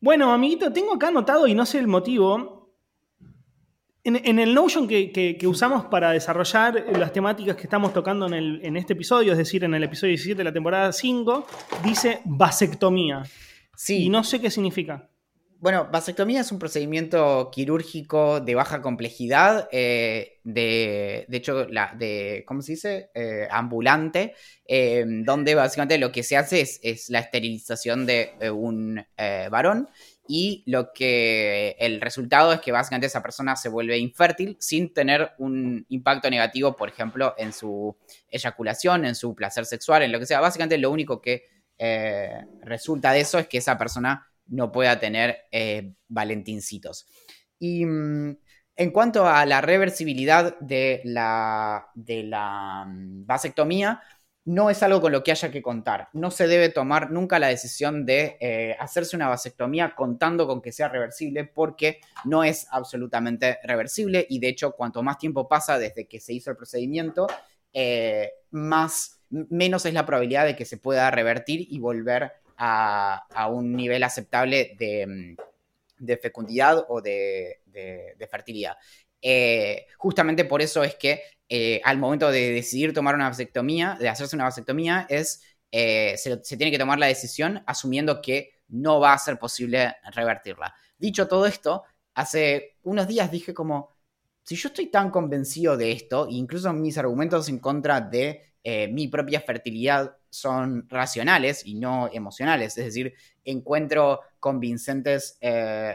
Bueno, amiguito, tengo acá anotado y no sé el motivo, en, el Notion que, usamos para desarrollar las temáticas que estamos tocando en, este episodio, es decir, en el episodio 17 de la temporada 5, dice vasectomía. Sí. Y no sé qué significa. Bueno, vasectomía es un procedimiento quirúrgico de baja complejidad, eh, de, de, hecho, la, de, ¿cómo se dice? Eh, ambulante, eh, donde básicamente lo que se hace es, la esterilización de un varón y lo que el resultado es que básicamente esa persona se vuelve infértil sin tener un impacto negativo, por ejemplo, en su eyaculación, en su placer sexual, en lo que sea. Básicamente lo único que eh, resulta de eso es que esa persona no pueda tener eh, valentincitos. Y mm, en cuanto a la reversibilidad de la, de la mm, vasectomía, no es algo con lo que haya que contar. No se debe tomar nunca la decisión de eh, hacerse una vasectomía contando con que sea reversible porque no es absolutamente reversible y de hecho cuanto más tiempo pasa desde que se hizo el procedimiento, eh, más, menos es la probabilidad de que se pueda revertir y volver a, un nivel aceptable de, mm, fecundidad o de, fertilidad. Eh, justamente por eso es que eh, al momento de decidir tomar una vasectomía, de hacerse una vasectomía, es, eh, se, tiene que tomar la decisión asumiendo que no va a ser posible revertirla. Dicho todo esto, hace unos días dije como, si yo estoy tan convencido de esto, incluso mis argumentos en contra de eh, mi propia fertilidad son racionales y no emocionales, es decir, encuentro convincentes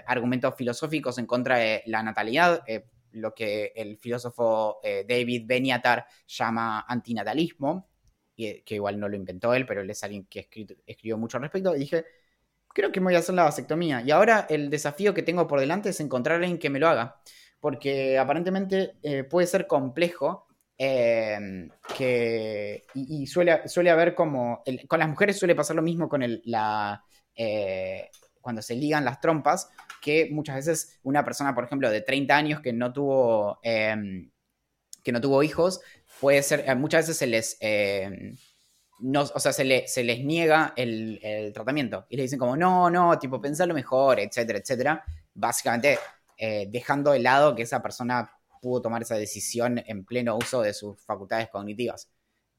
argumentos filosóficos en contra de la natalidad, lo que el filósofo eh, David Beniatar llama antinatalismo, que, igual no lo inventó él, pero él es alguien que escribió mucho al respecto, y dije, creo que me voy a hacer la vasectomía. Y ahora el desafío que tengo por delante es encontrar a alguien que me lo haga, porque aparentemente eh, puede ser complejo. Em, que, y, suele, suele haber como. con las mujeres suele pasar lo mismo con el, la, eh, cuando se ligan las trompas, que muchas veces una persona, por ejemplo, de 30 años que no tuvo, em, que no tuvo hijos, puede ser, eh, muchas veces se les, em, no, o sea, se, le, se les niega el, tratamiento. Y le dicen como, no, no, tipo, pensalo mejor, etcétera, etcétera. Básicamente eh, dejando de lado que esa persona pudo tomar esa decisión en pleno uso de sus facultades cognitivas.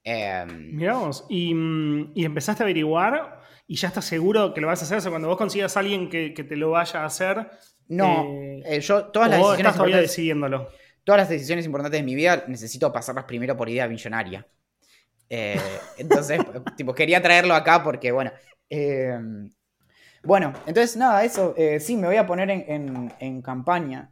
Eh, Miramos, y, mm, y, empezaste a averiguar y ya estás seguro que lo vas a hacer. O sea, cuando vos consigas a alguien que, que te lo vaya a hacer. No, eh, eh, yo todas las decisiones estás todavía decidiéndolo. todas las decisiones importantes de mi vida necesito pasarlas primero por idea millonaria. Eh, *laughs* entonces, tipo, quería traerlo acá porque, bueno. eh, bueno, entonces, nada, eso. sí, me voy a poner en, en- en campaña.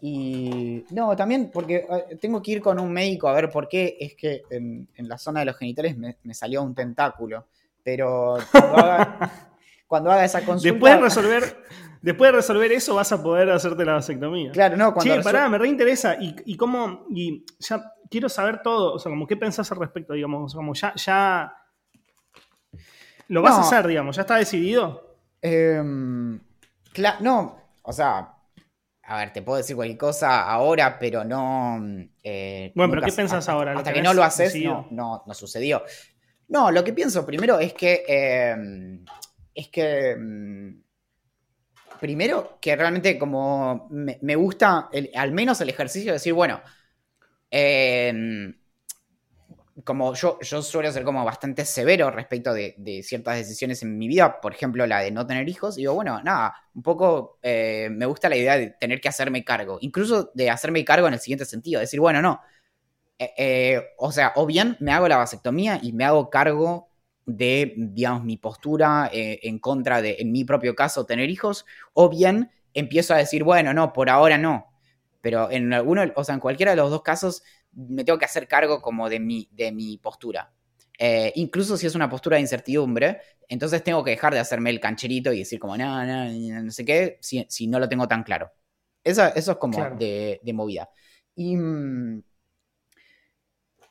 y. No, también porque tengo que ir con un médico a ver por qué es que en, en la zona de los genitales me, me salió un tentáculo. Pero cuando haga, *laughs* cuando haga esa consulta. Después de, resolver, después de resolver eso, vas a poder hacerte la vasectomía. Claro, no, cuando Che, resol- pará, me reinteresa. ¿Y, y cómo? Y ya quiero saber todo. O sea, como qué pensás al respecto, digamos. O sea, como ya. ya lo vas No. a hacer, digamos. ¿Ya está decidido? Cla- no, o sea, a ver, te puedo decir cualquier cosa ahora, pero no. eh, Bueno, pero ¿qué pensás ahora? ¿Lo Hasta que no lo haces, no, no sucedió. No, lo que pienso primero es que. em, es que. em, primero, que realmente como me, gusta al menos el ejercicio de decir, bueno. em, como yo, yo suelo ser como bastante severo respecto de, ciertas decisiones en mi vida, por ejemplo la de no tener hijos, digo, bueno, nada, un poco eh, me gusta la idea de tener que hacerme cargo, incluso de hacerme cargo en el siguiente sentido, decir, bueno, no, eh, eh, o sea, o bien me hago la vasectomía y me hago cargo de, digamos, mi postura eh, en contra de, en mi propio caso, tener hijos, o bien empiezo a decir, bueno, no, por ahora no, pero en alguno, o sea, en cualquiera de los dos casos me tengo que hacer cargo como de mi, de mi postura. Eh, incluso si es una postura de incertidumbre, entonces tengo que dejar de hacerme el cancherito y decir como, no, no, no sé qué, si, si no lo tengo tan claro. Eso, eso es como Claro. de, de movida. Y, mm,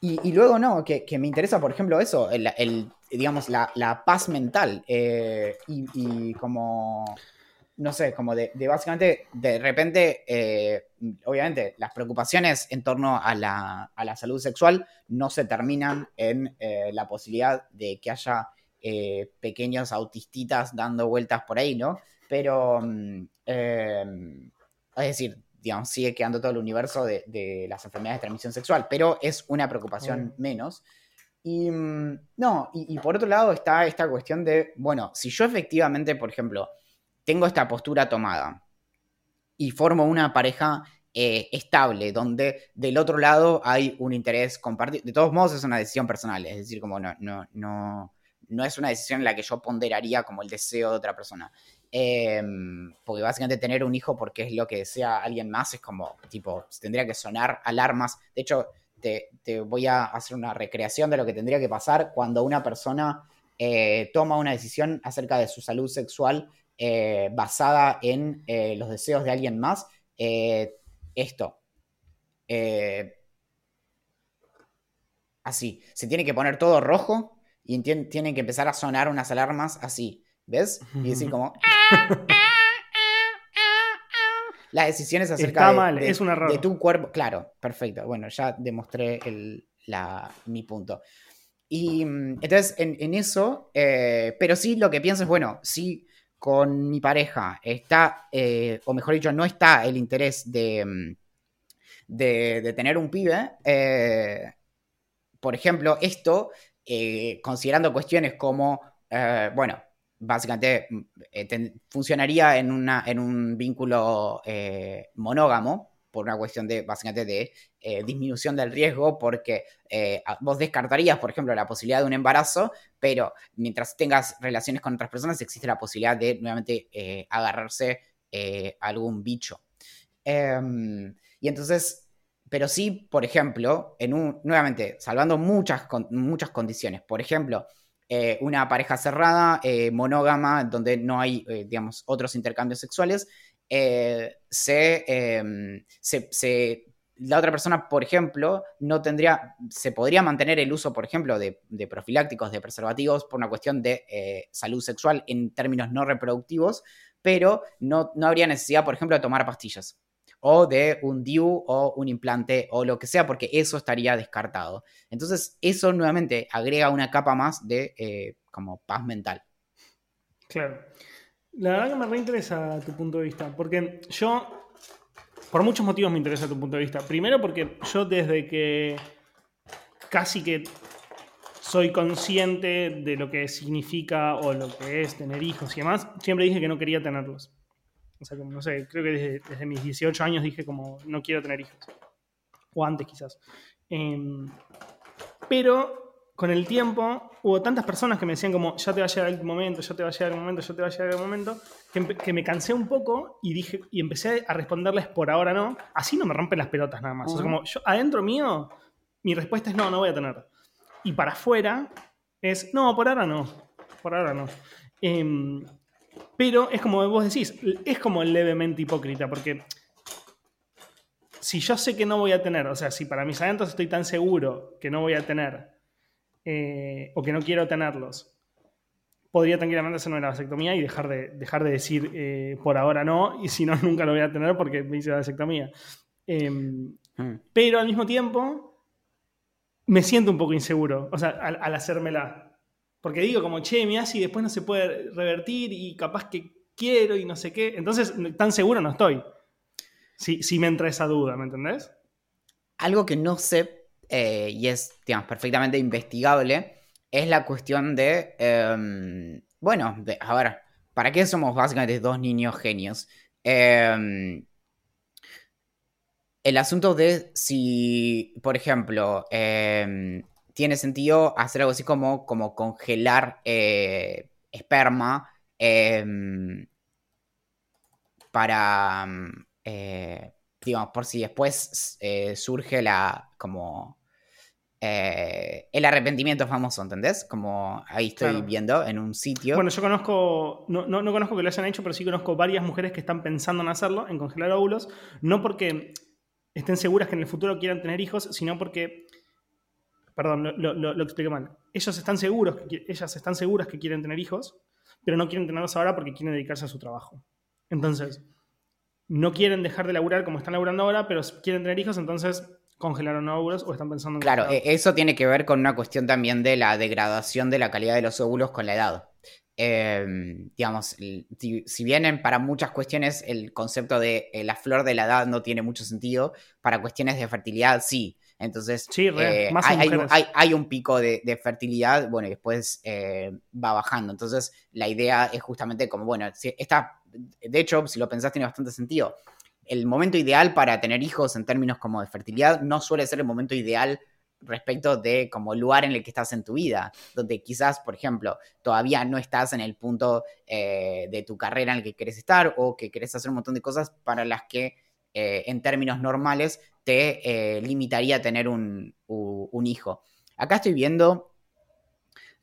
y, luego, no, que, me interesa, por ejemplo, eso, el, digamos, la, paz mental. eh, y, como, no sé, como de, de básicamente, de repente, eh, obviamente, las preocupaciones en torno a la, a la salud sexual no se terminan en eh, la posibilidad de que haya eh, pequeños autistitas dando vueltas por ahí, ¿no? Pero, mm, eh, es decir, digamos, sigue quedando todo el universo de, de las enfermedades de transmisión sexual, pero es una preocupación Mm. menos. Y mm, no, y, y por otro lado está esta cuestión de, bueno, si yo efectivamente, por ejemplo, tengo esta postura tomada y formo una pareja eh, estable, donde del otro lado hay un interés compartido. De todos modos, es una decisión personal, es decir, como no, no, no, no es una decisión en la que yo ponderaría como el deseo de otra persona. Eh, porque básicamente tener un hijo porque es lo que desea alguien más es como, tipo, tendría que sonar alarmas. De hecho, te, te voy a hacer una recreación de lo que tendría que pasar cuando una persona eh, toma una decisión acerca de su salud sexual eh, basada en eh, los deseos de alguien más. Esto. Así. Se tiene que poner todo rojo y tien- tienen que empezar a sonar unas alarmas así. ¿Ves? Y decir como... *laughs* Las decisiones acerca Está de, mal, de- es un error. de tu cuerpo. Claro, perfecto. Bueno, ya demostré el- la- mi punto. Y mm, entonces, en, en eso, eh, pero sí lo que pienso es, bueno, si con mi pareja está, eh, o mejor dicho, no está el interés de, mm, de, de tener un pibe, eh, por ejemplo, esto, eh, considerando cuestiones como, eh, bueno, básicamente mm, eh, funcionaría en, una, en un vínculo eh, monógamo, por una cuestión de, básicamente, de eh, disminución del riesgo, porque vos descartarías, por ejemplo, la posibilidad de un embarazo, pero mientras tengas relaciones con otras personas existe la posibilidad de nuevamente agarrarse a algún bicho. Em, y entonces, pero sí, por ejemplo, en un, nuevamente, salvando muchas, muchas condiciones, por ejemplo, eh, una pareja cerrada, eh, monógama, donde no hay, eh, digamos, otros intercambios sexuales, se, em, se- la otra persona, por ejemplo, no tendría, se podría mantener el uso, por ejemplo, de, de profilácticos, de preservativos, por una cuestión de salud sexual en términos no reproductivos, pero no, no habría necesidad, por ejemplo, de tomar pastillas. O de un DIU o un implante o lo que sea, porque eso estaría descartado. Entonces, eso nuevamente agrega una capa más de eh, como paz mental. Claro. La verdad que me reinteresa tu punto de vista, porque yo, por muchos motivos me interesa tu punto de vista. Primero porque yo desde que casi que soy consciente de lo que significa o lo que es tener hijos y demás, siempre dije que no quería tenerlos. O sea, como, no sé, creo que desde, mis 18 años dije como, no quiero tener hijos. O antes quizás. Em, pero con el tiempo hubo tantas personas que me decían como, ya te va a llegar el momento, ya te va a llegar el momento, ya te va a llegar el momento, que, me cansé un poco y dije y empecé a responderles por ahora no. Así no me rompen las pelotas nada más. O sea, como yo adentro mío, mi respuesta es no, no voy a tener. Y para afuera es, no, por ahora no. Por ahora no. Eh, pero es como vos decís, es como levemente hipócrita, porque si yo sé que no voy a tener, o sea, si para mis adentros estoy tan seguro que no voy a tener, eh, o que no quiero tenerlos, podría tranquilamente hacerme la vasectomía y dejar de, dejar de decir eh, por ahora no, y si no, *laughs* nunca lo voy a tener porque me hice la vasectomía. Em, mm. Pero al mismo tiempo, me siento un poco inseguro, o sea, al, al hacérmela. Porque digo, como, che, me hace y después no se puede revertir y capaz que quiero y no sé qué. Entonces, tan seguro no estoy. Si, si me entra esa duda, ¿me entendés? Algo que no sé eh, y es, digamos, perfectamente investigable es la cuestión de, em, bueno, de, a ver, ¿para qué somos básicamente dos niños genios? Em, el asunto de si, por ejemplo, em, tiene sentido hacer algo así como, como congelar eh, esperma em, para, mm, eh, digamos, por si después eh, surge la, como, el arrepentimiento famoso, ¿entendés? Como ahí estoy viendo en un sitio. Bueno, yo conozco, no, no, conozco que lo hayan hecho, pero sí conozco varias mujeres que están pensando en hacerlo, en congelar óvulos, no porque estén seguras que en el futuro quieran tener hijos, sino porque Perdón, lo, lo, expliqué mal. Ellos están seguros, que, ellas están seguras que quieren tener hijos, pero no quieren tenerlos ahora porque quieren dedicarse a su trabajo. Entonces, no quieren dejar de laburar como están laburando ahora, pero quieren tener hijos, entonces congelaron óvulos o están pensando en... Claro, e, eso tiene que ver con una cuestión también de la degradación de la calidad de los óvulos con la edad. Em, digamos, si, bien para muchas cuestiones el concepto de eh, la flor de la edad no tiene mucho sentido, para cuestiones de fertilidad sí. Entonces, eh, hay, un pico de, fertilidad, bueno, y después eh, va bajando. Entonces, la idea es justamente como, bueno, si esta, de hecho, si lo pensás, tiene bastante sentido. El momento ideal para tener hijos en términos como de fertilidad no suele ser el momento ideal respecto de como el lugar en el que estás en tu vida, donde quizás, por ejemplo, todavía no estás en el punto eh, de tu carrera en el que quieres estar o que quieres hacer un montón de cosas para las que en términos normales te eh, limitaría a tener un, hijo. Acá estoy viendo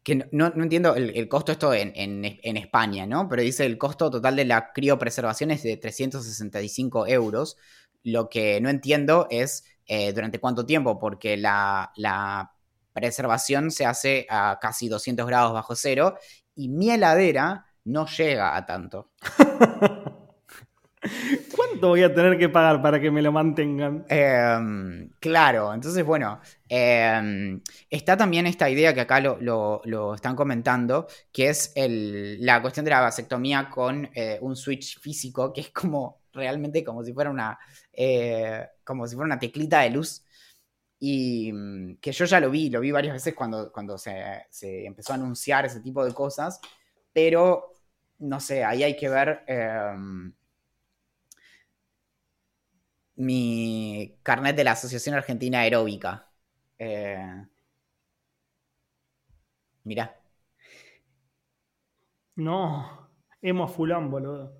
que no, entiendo el, costo esto en, España, ¿no? Pero dice el costo total de la criopreservación es de 365 euros. Lo que no entiendo es eh, durante cuánto tiempo, porque la, la, preservación se hace a casi 200 grados bajo cero y mi heladera no llega a tanto. *laughs* *laughs* ¿Cuánto voy a tener que pagar para que me lo mantengan? Em, claro, entonces bueno, em, está también esta idea que acá lo, están comentando, que es la cuestión de la vasectomía con eh, un switch físico, que es como realmente como si fuera una, eh, como si fuera una teclita de luz. Y mm, que yo ya lo vi, lo vi varias veces cuando, cuando se, empezó a anunciar ese tipo de cosas, pero no sé, ahí hay que ver em, mi carnet de la Asociación Argentina Aeróbica. Eh, mirá. No, hemos fulán, boludo.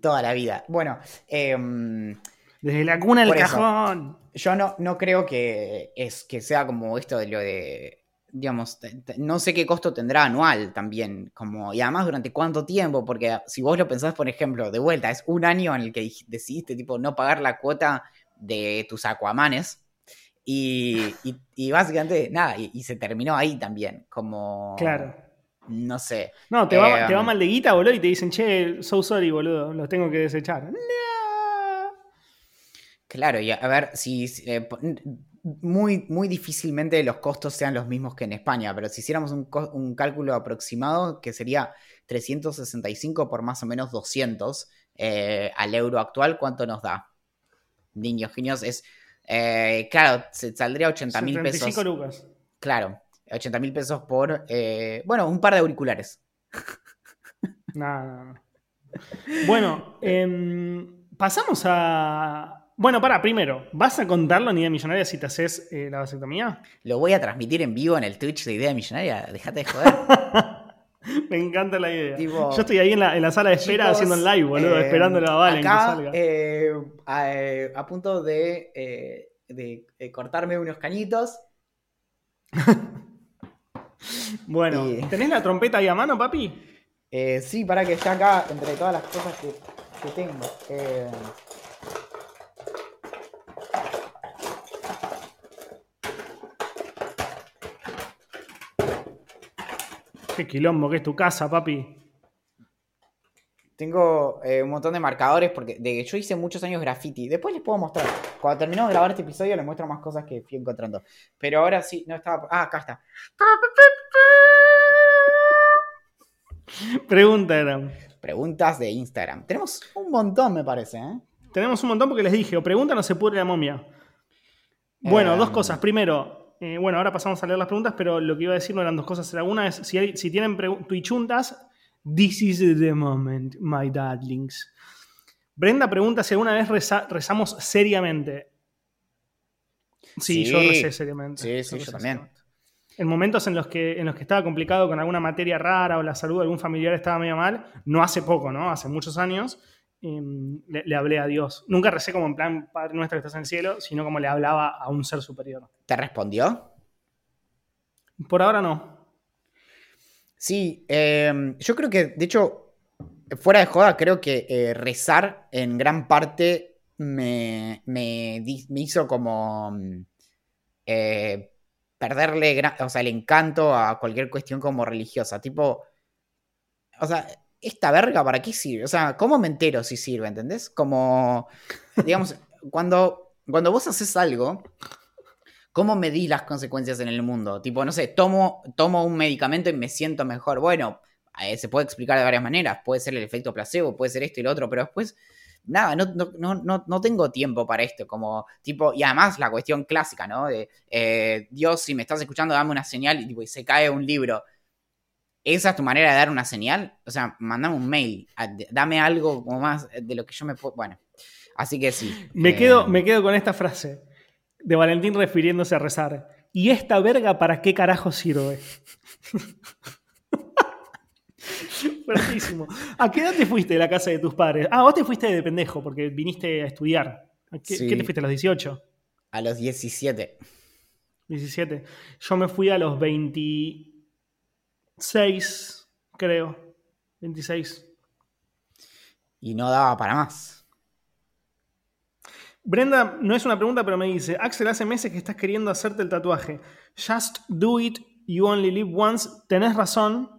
Toda la vida. Bueno, em, desde la cuna del cajón. yo no, no creo que, es, que sea como esto de lo de digamos, no sé qué costo tendrá anual también, como, y además durante cuánto tiempo, porque si vos lo pensás, por ejemplo, de vuelta, es un año en el que decidiste, tipo, no pagar la cuota de tus acuamanes, y, básicamente, nada, y, se terminó ahí también, como... Claro. No sé. No, te va, te va em, mal de guita, boludo, y te dicen, che, so sorry, boludo, los tengo que desechar. No. Claro, y a ver, si eh, muy, muy difícilmente los costos sean los mismos que en España, pero si hiciéramos un, un cálculo aproximado, que sería 365 por más o menos 200 eh, al euro actual, ¿cuánto nos da? Niños genios, es. Eh, claro, se saldría 80 mil pesos. lucas. Claro, 80 mil pesos por. bueno, un par de auriculares. *laughs* No, Bueno, em, pasamos a. Bueno, para, primero, ¿vas a contarlo en Idea Millonaria si te haces eh, la vasectomía? Lo voy a transmitir en vivo en el Twitch de Idea Millonaria. Déjate de joder. *laughs* Me encanta la idea. Yo estoy ahí en la, sala de espera haciendo el live, boludo, eh, esperándolo a Valen que salga. Eh, a, punto de, de cortarme unos cañitos. *laughs* bueno, ¿tenés la trompeta ahí a mano, papi? Eh, sí, para que esté acá entre todas las cosas que, tengo. Qué quilombo que es tu casa, papi. Tengo eh, un montón de marcadores porque de, yo hice muchos años graffiti. Después les puedo mostrar. Cuando terminemos de grabar este episodio les muestro más cosas que fui encontrando. Pero ahora sí, no estaba. Ah, acá está. Pregunta eran. Preguntas de Instagram. Tenemos un montón, me parece. ¿eh? Tenemos un montón porque les dije, o pregunta no se pudre la momia. Bueno, dos em. cosas. Primero, eh, bueno, ahora pasamos a leer las preguntas, pero lo que iba a decir no eran dos cosas. Una es, si, si tienen twitchuntas, this is the moment, my darlings. Brenda pregunta si alguna vez rezamos seriamente. Sí, yo recé seriamente. Sí, sí, yo también en momentos en los, que, en los que estaba complicado con alguna materia rara o la salud de algún familiar estaba medio mal, no hace poco, ¿no? Hace muchos años, em, le, hablé a Dios. Nunca recé como en plan Padre nuestro que estás en el cielo, sino como le hablaba a un ser superior. ¿Te respondió? Por ahora no. Sí, em, yo creo que, de hecho, fuera de joda, creo que eh, rezar en gran parte me, me, hizo como... Mm, eh, perderle o sea, el encanto a cualquier cuestión como religiosa. Tipo, o sea, esta verga, ¿para qué sirve? O sea, ¿cómo me entero si sirve? ¿Entendés? Como, digamos, *laughs* cuando, cuando vos haces algo, ¿cómo medís las consecuencias en el mundo? Tipo, no sé, tomo, tomo un medicamento y me siento mejor. Bueno, eh, se puede explicar de varias maneras. Puede ser el efecto placebo, puede ser esto y lo otro, pero después nada, no, no, no, no, tengo tiempo para esto, como tipo, y además la cuestión clásica, ¿no? De, eh, Dios, si me estás escuchando, dame una señal y, tipo, y se cae un libro. ¿Esa es tu manera de dar una señal? O sea, mandame un mail, dame algo como más de lo que yo me puedo... Bueno, así que sí. Me, eh, quedo, me quedo con esta frase de Valentín refiriéndose a rezar. ¿Y esta verga para qué carajo sirve? *laughs* Fuertísimo. ¿A qué edad te fuiste de la casa de tus padres? Ah, vos te fuiste de pendejo porque viniste a estudiar. ¿Qué, te fuiste a los 18? A los 17. 17. Yo me fui a los 26, creo. 26. Y no daba para más. Brenda, no es una pregunta, pero me dice, Axel, hace meses que estás queriendo hacerte el tatuaje. Just do it, you only live once. Tenés razón,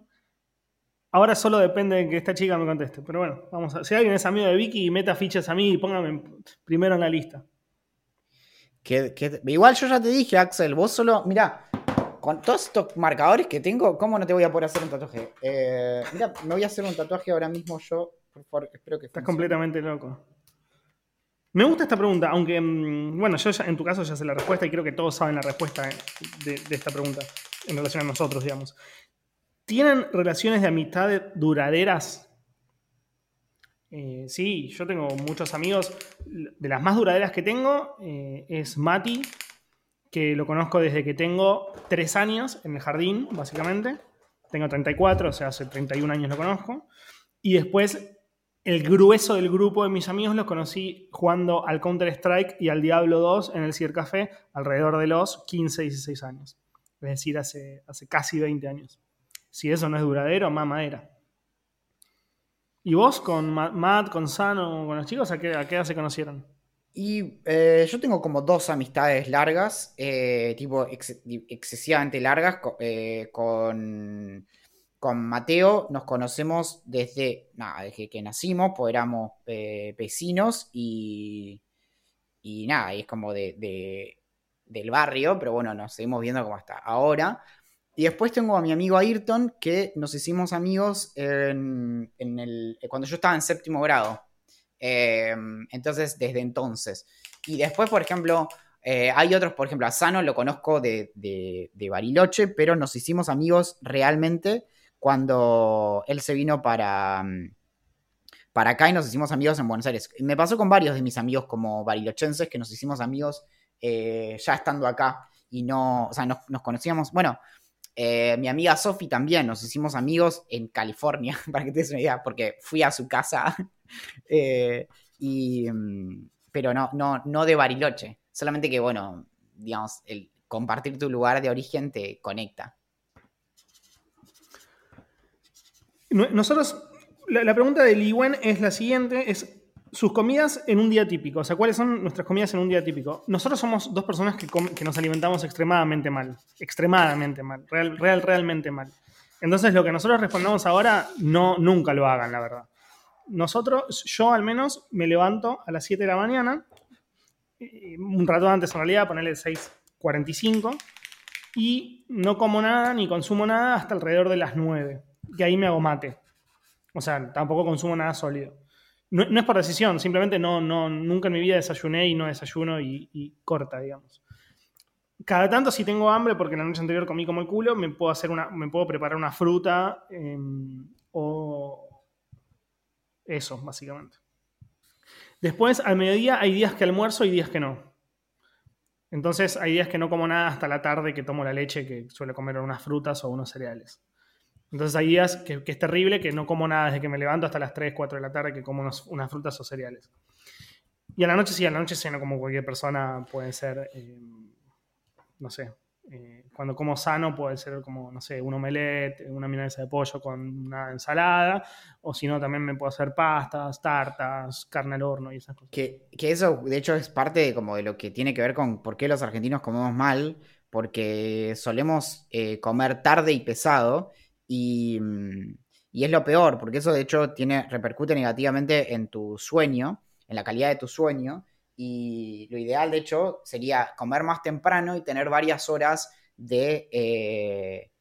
Ahora solo depende de que esta chica me conteste. Pero bueno, vamos a. Si alguien es amigo de Vicky, meta fichas a mí y póngame primero en la lista. Que, igual yo ya te dije, Axel, vos solo. Mirá, con todos estos marcadores que tengo, ¿cómo no te voy a poder hacer un tatuaje? Eh, mira, me voy a hacer un tatuaje ahora mismo yo. Por favor, espero que. Estás completamente loco. Me gusta esta pregunta, aunque, mm, bueno, yo en tu caso ya sé la respuesta y creo que todos saben la respuesta de, de esta pregunta en relación a nosotros, digamos. ¿Tienen relaciones de amistad duraderas? Eh, sí, yo tengo muchos amigos. De las más duraderas que tengo eh, es Mati, que lo conozco desde que tengo tres años en el jardín, básicamente. Tengo 34, o sea, hace 31 años lo conozco. Y después, el grueso del grupo de mis amigos los conocí jugando al Counter-Strike y al Diablo 2 en el Café alrededor de los 15, 16 años. Es decir, hace, hace casi 20 años. Si eso no es duradero, más madera. ¿Y vos con Matt, con Sano, con los chicos, a qué, a qué edad se conocieron? Y eh, yo tengo como dos amistades largas, eh, tipo excesivamente largas, eh, con, con Mateo nos conocemos desde, nada, desde que nacimos, pues éramos vecinos y, y nada, y es como de, de- del barrio, pero bueno, nos seguimos viendo como hasta ahora. Y después tengo a mi amigo Ayrton, que nos hicimos amigos en, en el, cuando yo estaba en séptimo grado. Eh, entonces, desde entonces. Y después, por ejemplo, eh, hay otros, por ejemplo, a Sano lo conozco de, de- de Bariloche, pero nos hicimos amigos realmente cuando él se vino para, mm, para acá y nos hicimos amigos en Buenos Aires. Me pasó con varios de mis amigos como barilochenses que nos hicimos amigos eh, ya estando acá y no, o sea, nos, conocíamos, bueno, mi amiga Sofi también, nos hicimos amigos en California, *laughs* para que te des una idea, porque fui a su casa, eh, y, mm, pero no, no, no de Bariloche, solamente que, bueno, digamos, el compartir tu lugar de origen te conecta. No- Nosotros, la, la pregunta de Liwen es la siguiente, es sus comidas en un día típico, o sea, ¿cuáles son nuestras comidas en un día típico? Nosotros somos dos personas que, que nos alimentamos extremadamente mal, extremadamente mal, real, real, realmente mal. Entonces, lo que nosotros respondemos ahora, no, nunca lo hagan, la verdad. Nosotros, yo al menos, me levanto a las 7 de la mañana, eh, un rato antes en realidad, ponerle 6.45, y no como nada ni consumo nada hasta alrededor de las 9 que ahí me hago mate. O sea, tampoco consumo nada sólido. No, no es por decisión, simplemente no, no, nunca en mi vida desayuné y no desayuno y, corta, digamos. Cada tanto, si tengo hambre, porque la noche anterior comí como el culo, me puedo, hacer una, me puedo preparar una fruta eh, o eso, básicamente. Después, al mediodía, hay días que almuerzo y días que no. Entonces, hay días que no como nada hasta la tarde, que tomo la leche, que suelo comer unas frutas o unos cereales. Entonces hay días que, es terrible, que no como nada desde que me levanto hasta las 3, 4 de la tarde, que como unas frutas o cereales. Y a la noche sí, a la noche ceno como cualquier persona, puede ser, eh, no sé, eh, cuando como sano puede ser como, no sé, un omelette, una milanesa de pollo con una ensalada, o si no también me puedo hacer pastas, tartas, carne al horno y esas cosas. Que, eso, de hecho, es parte de, como de lo que tiene que ver con por qué los argentinos comemos mal, porque solemos eh, comer tarde y pesado, y, mm, y es lo peor, porque eso de hecho tiene, repercute negativamente en tu sueño, en la calidad de tu sueño, y lo ideal, de hecho, sería comer más temprano y tener varias horas de, eh,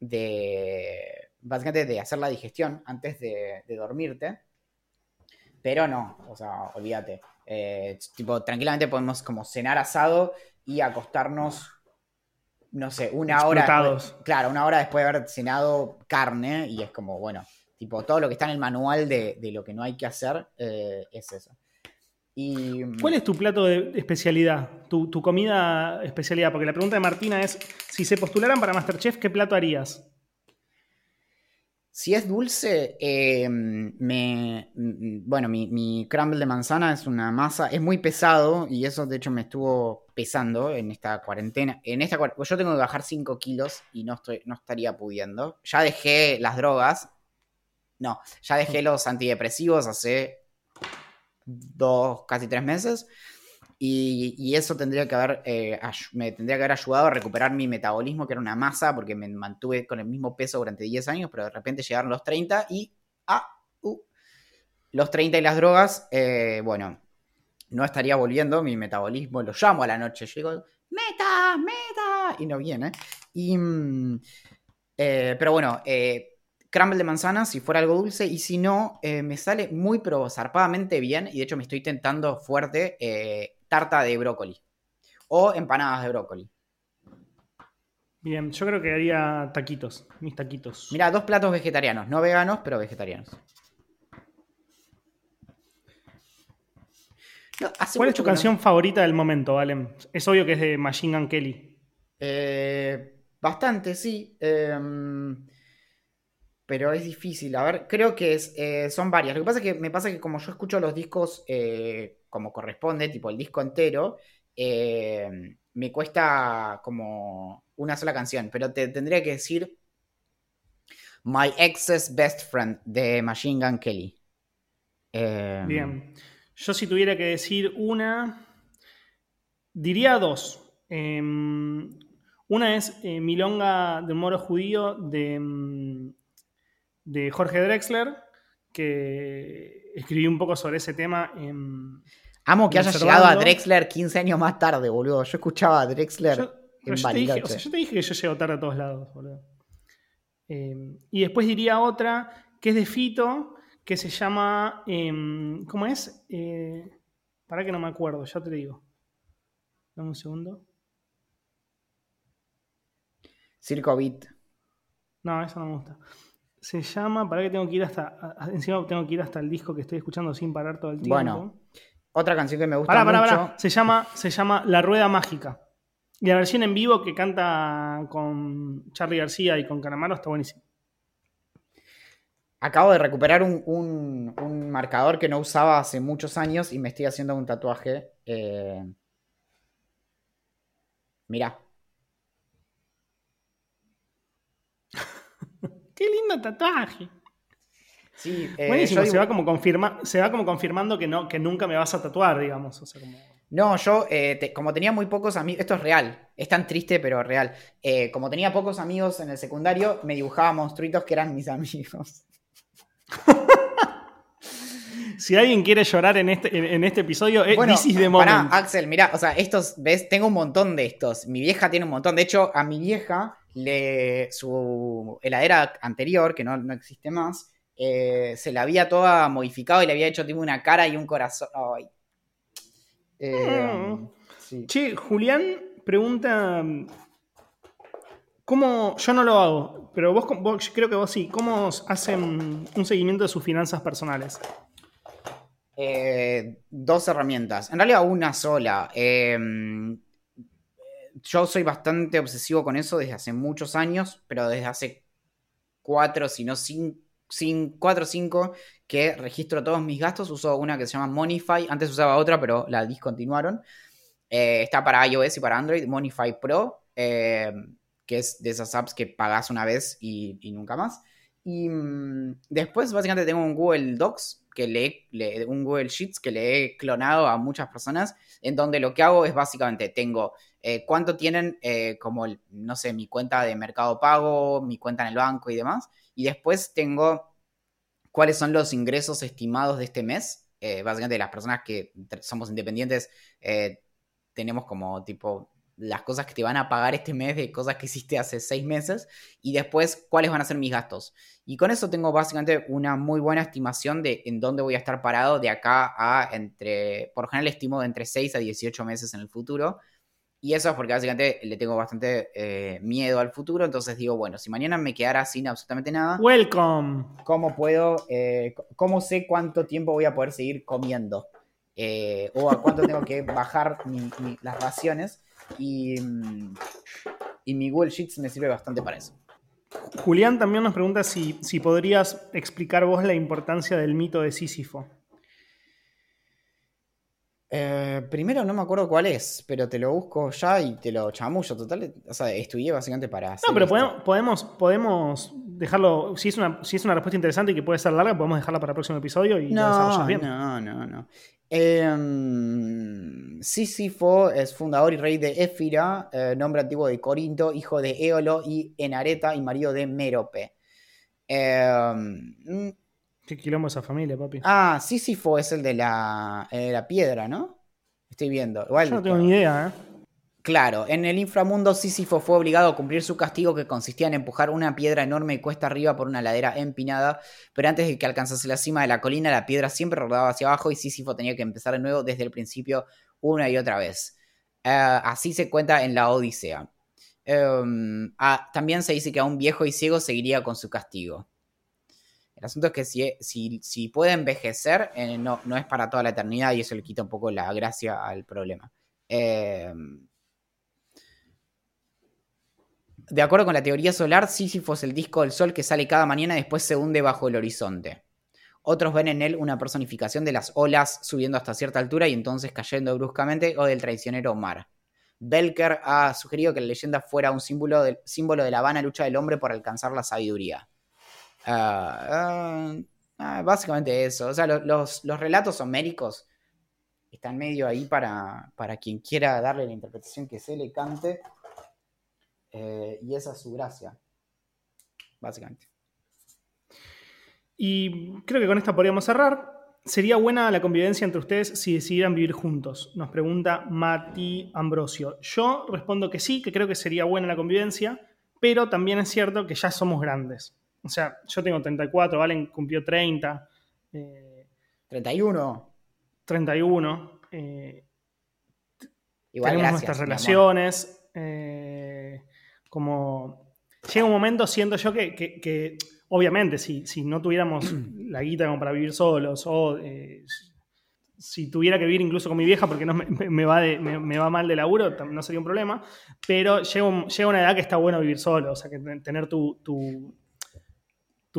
de básicamente de hacer la digestión antes de, de dormirte. Pero no, o sea, olvídate. Eh, tipo, tranquilamente podemos como cenar asado y acostarnos, no sé, una hora. Explotados. después- claro, una hora después de haber cenado carne y es como, bueno, tipo, todo lo que está en el manual de, de lo que no hay que hacer eh, es eso. Y, ¿Cuál es tu plato de especialidad? Tu, tu comida especialidad? Porque la pregunta de Martina es, si se postularan para Masterchef, ¿qué plato harías? Si es dulce, eh, me, mm, bueno, mi, mi crumble de manzana es una masa, es muy pesado y eso de hecho me estuvo pesando en esta cuarentena. En esta yo tengo que bajar 5 kilos y no, estoy, no estaría pudiendo. Ya dejé las drogas, no, ya dejé los antidepresivos hace dos, casi tres meses. Y, y eso tendría que haber, eh, me tendría que haber ayudado a recuperar mi metabolismo, que era una masa, porque me mantuve con el mismo peso durante 10 años, pero de repente llegaron los 30 y, ah, uh, los 30 y las drogas, eh, bueno, no estaría volviendo mi metabolismo, lo llamo a la noche, yo digo, meta, meta, y no viene. Y, mm, eh, pero bueno, eh, crumble de manzana si fuera algo dulce y si no, eh, me sale muy pero zarpadamente bien y de hecho me estoy tentando fuerte eh, tarta de brócoli o empanadas de brócoli. Bien, yo creo que haría taquitos, mis taquitos. Mira, dos platos vegetarianos, no veganos, pero vegetarianos. No, ¿Cuál es tu no- canción favorita del momento, Valen? Es obvio que es de Machine Gun Kelly. Eh, bastante, sí. Em, pero es difícil. A ver, creo que es, eh, son varias. Lo que pasa es que me pasa que como yo escucho los discos eh, como corresponde, tipo el disco entero, eh, me cuesta como una sola canción. Pero te tendría que decir My Ex's Best Friend de Machine Gun Kelly. Em, Bien. Yo si tuviera que decir una, diría dos. Em, una es Milonga del Moro Judío de, mm, de Jorge Drexler, que escribí un poco sobre ese tema en, Amo que haya llegado a Drexler 15 años más tarde, boludo. Yo escuchaba a Drexler Yo, en yo te dije, o sea, yo te dije que yo llego tarde a todos lados, boludo. Eh, y después diría otra que es de Fito, que se llama. em, ¿Cómo es? Eh, para que no me acuerdo, ya te digo. Dame un segundo. Circo Beat. No, eso no me gusta. Se llama. Para que tengo que ir hasta. encima tengo que ir hasta el disco que estoy escuchando sin parar todo el tiempo. Bueno, Otra canción que me gusta Pará, pará, mucho. pará. Se llama, se llama La Rueda Mágica. Y la versión en vivo que canta con Charlie García y con Calamaro está buenísimo. Acabo de recuperar un, un- un marcador que no usaba hace muchos años y me estoy haciendo un tatuaje. eh, Mirá. ¡Qué lindo tatuaje! Sí, eh, Buenísimo, se, va como confirma, se va como confirmando que, no, que nunca me vas a tatuar, digamos. O sea, como... No, yo, eh, te- como tenía muy pocos amigos, esto es real, es tan triste, pero real. Eh, como tenía pocos amigos en el secundario, me dibujaba monstruitos que eran mis *laughs* amigos. Si alguien quiere llorar en este, en, en este episodio, es Bueno, this is the pará, moment. Axel, mira, o sea, estos, ¿ves? Tengo un montón de estos. Mi vieja tiene un montón. De hecho, a mi vieja, le, su heladera anterior, que no, no existe más, eh, se la había toda modificado y le había hecho tipo una cara y un corazón. Ay. Eh, Mm. sí. Che, Julián pregunta. ¿Cómo.? Yo no lo hago, pero vos, vos- creo que vos sí. ¿Cómo hacen un seguimiento de sus finanzas personales? Eh, dos herramientas. En realidad una sola. Eh, yo soy bastante obsesivo con eso desde hace muchos años, pero desde hace cuatro, si no cinco, cuatro o cinco, que registro todos mis gastos. Uso una que se llama Monify. Antes usaba otra, pero la discontinuaron. Eh, está para iOS y para Android. Monify Pro, eh, que es de esas apps que pagas una vez y, nunca más. Y mm, después, básicamente, tengo un Google Docs, que le, le- un Google Sheets que le he clonado a muchas personas, en donde lo que hago es básicamente, tengo eh, cuánto tienen eh, como, no sé, mi cuenta de mercado pago, mi cuenta en el banco y demás. Y después tengo cuáles son los ingresos estimados de este mes. Eh, básicamente, las personas que somos independientes tenemos como tipo las cosas que te van a pagar este mes de cosas que hiciste hace seis meses y después cuáles van a ser mis gastos. Y con eso tengo básicamente una muy buena estimación de en dónde voy a estar parado de acá a entre, por general estimo de entre 6 a 18 meses en el futuro. Y eso es porque básicamente le tengo bastante eh, miedo al futuro. Entonces digo, bueno, si mañana me quedara sin absolutamente nada, Welcome. ¿cómo puedo, eh, cómo sé cuánto tiempo voy a poder seguir comiendo? Eh, o a cuánto tengo que bajar mi- mi- las raciones. Y, mm, y mi Google Sheets me sirve bastante para eso. Julián también nos pregunta si, si podrías explicar vos la importancia del mito de Sísifo. Eh, primero no me acuerdo cuál es, pero te lo busco ya y te lo chamullo. Total, o sea, estudié básicamente para hacer No, pero podemos, podemos, podemos dejarlo. Si es, una, si es una respuesta interesante y que puede ser larga, podemos dejarla para el próximo episodio y No, bien. no, no, no. Em, Sísifo es fundador y rey de Éfira, eh, nombre antiguo de Corinto, hijo de Éolo y Enareta y marido de Mérope. Em, mm, Qué quilombo esa familia, papi. ah, Sísifo es el de la, de la piedra, ¿no? Estoy viendo. Igual, Yo no tengo ni idea, ¿eh? Claro, en el inframundo Sísifo fue obligado a cumplir su castigo que consistía en empujar una piedra enorme cuesta arriba por una ladera empinada, pero antes de que alcanzase la cima de la colina la piedra siempre rodaba hacia abajo y Sísifo tenía que empezar de nuevo desde el principio una y otra vez. Eh, así se cuenta en la Odisea. Em, ah, también se dice que a un viejo y ciego seguiría con su castigo. El asunto es que si, si, si puede envejecer, eh, no, no es para toda la eternidad y eso le quita un poco la gracia al problema. Em, de acuerdo con la teoría solar, Sísifo es el disco del sol que sale cada mañana y después se hunde bajo el horizonte. Otros ven en él una personificación de las olas subiendo hasta cierta altura y entonces cayendo bruscamente o del traicionero mar. Belker ha sugerido que la leyenda fuera un símbolo de, símbolo de la vana lucha del hombre por alcanzar la sabiduría. Ah, ah, ah, básicamente eso. O sea, lo- los, los relatos homéricos están medio ahí para, para quien quiera darle la interpretación que se le cante. Eh, y esa es su gracia. Básicamente. Y creo que con esta podríamos cerrar. ¿Sería buena la convivencia entre ustedes si decidieran vivir juntos? Nos pregunta Mati Ambrosio. Yo respondo que sí, que creo que sería buena la convivencia, pero también es cierto que ya somos grandes. O sea, yo tengo 34, Valen cumplió 30. 31. 31. Eh, Igual tenemos nuestras relaciones. Eh, como llega un momento, siento yo que obviamente, si, si, no tuviéramos *clears throat* la guita como para vivir solos, o eh, si tuviera que vivir incluso con mi vieja porque no me, va, me, va mal de laburo, no sería un problema, pero llega, llega, una edad que está bueno vivir solo, o sea, que tener tu, tu,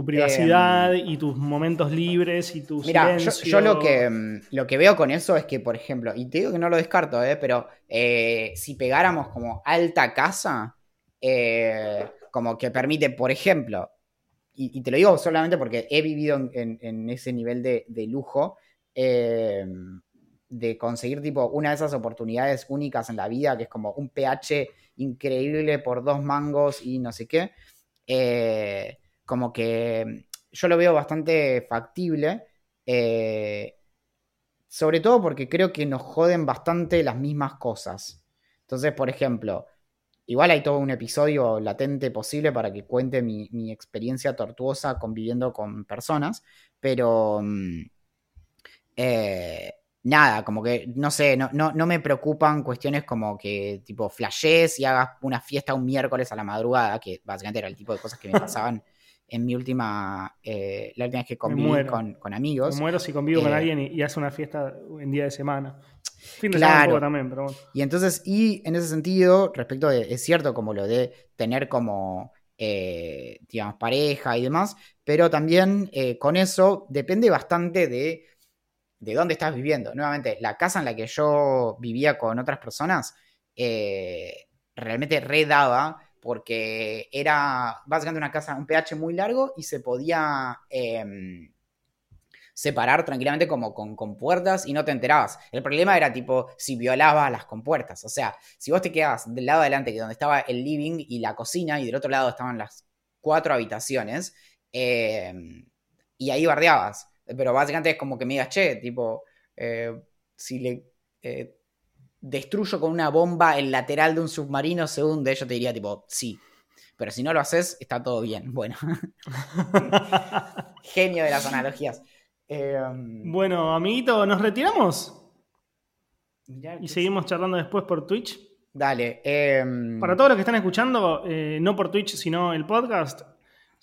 privacidad em, y tus momentos libres y tu mira, Yo, lo, que, mm, lo que veo con eso es que, por ejemplo, y te digo que no lo descarto, eh, pero eh, si pegáramos como alta casa, como que permite, por ejemplo, y, te lo digo solamente porque he vivido en, ese nivel de, lujo, eh, de conseguir tipo una de esas oportunidades únicas en la vida, que es como un pH increíble por dos mangos y no sé qué, eh, como que yo lo veo bastante factible, eh, sobre todo porque creo que nos joden bastante las mismas cosas. Entonces, por ejemplo, Igual hay todo un episodio latente posible para que cuente mi, experiencia tortuosa conviviendo con personas, pero mm, eh, nada, como que, no sé, no, no, me preocupan cuestiones como que tipo flashes y hagas una fiesta un miércoles a la madrugada, que básicamente era el tipo de cosas que me *laughs* pasaban en mi última, eh, la última vez que conviví con, amigos. Me muero si convivo con eh, alguien y, y hace una fiesta en día de semana claro. también, pero Y entonces, y en ese sentido, respecto de, es cierto como lo de tener como, eh, digamos, pareja y demás, pero también con eso depende bastante de, de dónde estás viviendo. Nuevamente, la casa en la que yo vivía con otras personas, realmente redaba porque era básicamente una casa, un pH muy largo y se podía em, separar tranquilamente como con compuertas y no te enterabas. El problema era tipo si violabas las compuertas. O sea, si vos te quedabas del lado adelante, que donde estaba el living y la cocina, y del otro lado estaban las cuatro habitaciones, em, y ahí bardeabas. Pero básicamente es como que me digas, che, tipo, eh, si le eh, destruyo con una bomba el lateral de un submarino, según de ello te diría, tipo, sí. Pero si no lo haces, está todo bien. *laughs* Bueno. *laughs* Genio de las analogías. Em, bueno, amiguito, ¿nos retiramos? y seguimos charlando después por Twitch. Dale. Em, Para todos los que están escuchando, eh, no por Twitch, sino el podcast,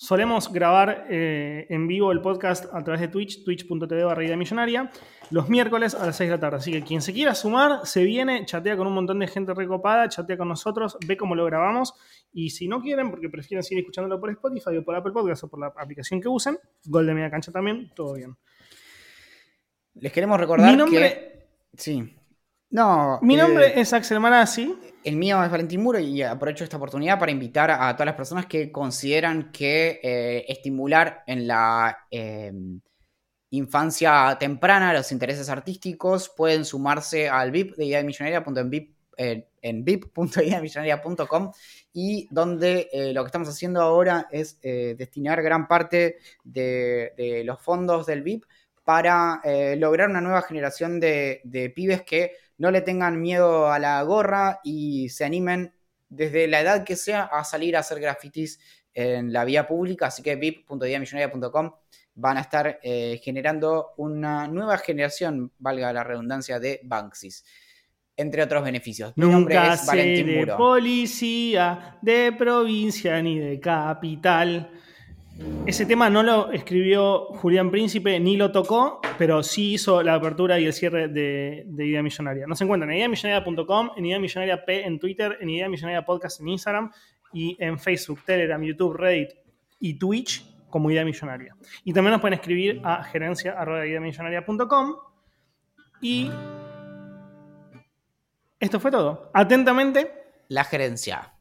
solemos grabar eh, en vivo el podcast a través de Twitch, twitch.tv barra millonaria, los miércoles a las 6 de la tarde. Así que quien se quiera sumar, se viene, chatea con un montón de gente recopada, chatea con nosotros, ve cómo lo grabamos. Y si no quieren, porque prefieren seguir escuchándolo por Spotify o por Apple Podcast o por la aplicación que usen, Gol de Media Cancha también, todo bien. Les queremos recordar Mi nombre... que. Sí. No. Mi nombre eh, es Axel Manassi. El mío es Valentín Muro y aprovecho esta oportunidad para invitar a todas las personas que consideran que eh, estimular en la em, infancia temprana los intereses artísticos pueden sumarse al VIP de Idea Millonaria en, en vip.ideamillonaria.com y donde eh, lo que estamos haciendo ahora es destinar gran parte de, de los fondos del VIP para eh, lograr una nueva generación de, pibes que no le tengan miedo a la gorra y se animen desde la edad que sea a salir a hacer grafitis en la vía pública. Así que vip.diamillonaria.com van a estar eh, generando una nueva generación, valga la redundancia, de Banksys. Entre otros beneficios. Mi nombre es Valentín de policía, de provincia ni de capital. Ese tema no lo escribió Julián Príncipe ni lo tocó, pero sí hizo la apertura y el cierre de, Idea Millonaria. Nos encuentran en ideamillonaria.com, en Idea Millonaria P en Twitter, en Idea Millonaria Podcast en Instagram y en Facebook, Telegram, YouTube, Reddit y Twitch como Idea Millonaria. Y también nos pueden escribir a gerencia.ideamillonaria.com y esto fue todo. Atentamente. La gerencia.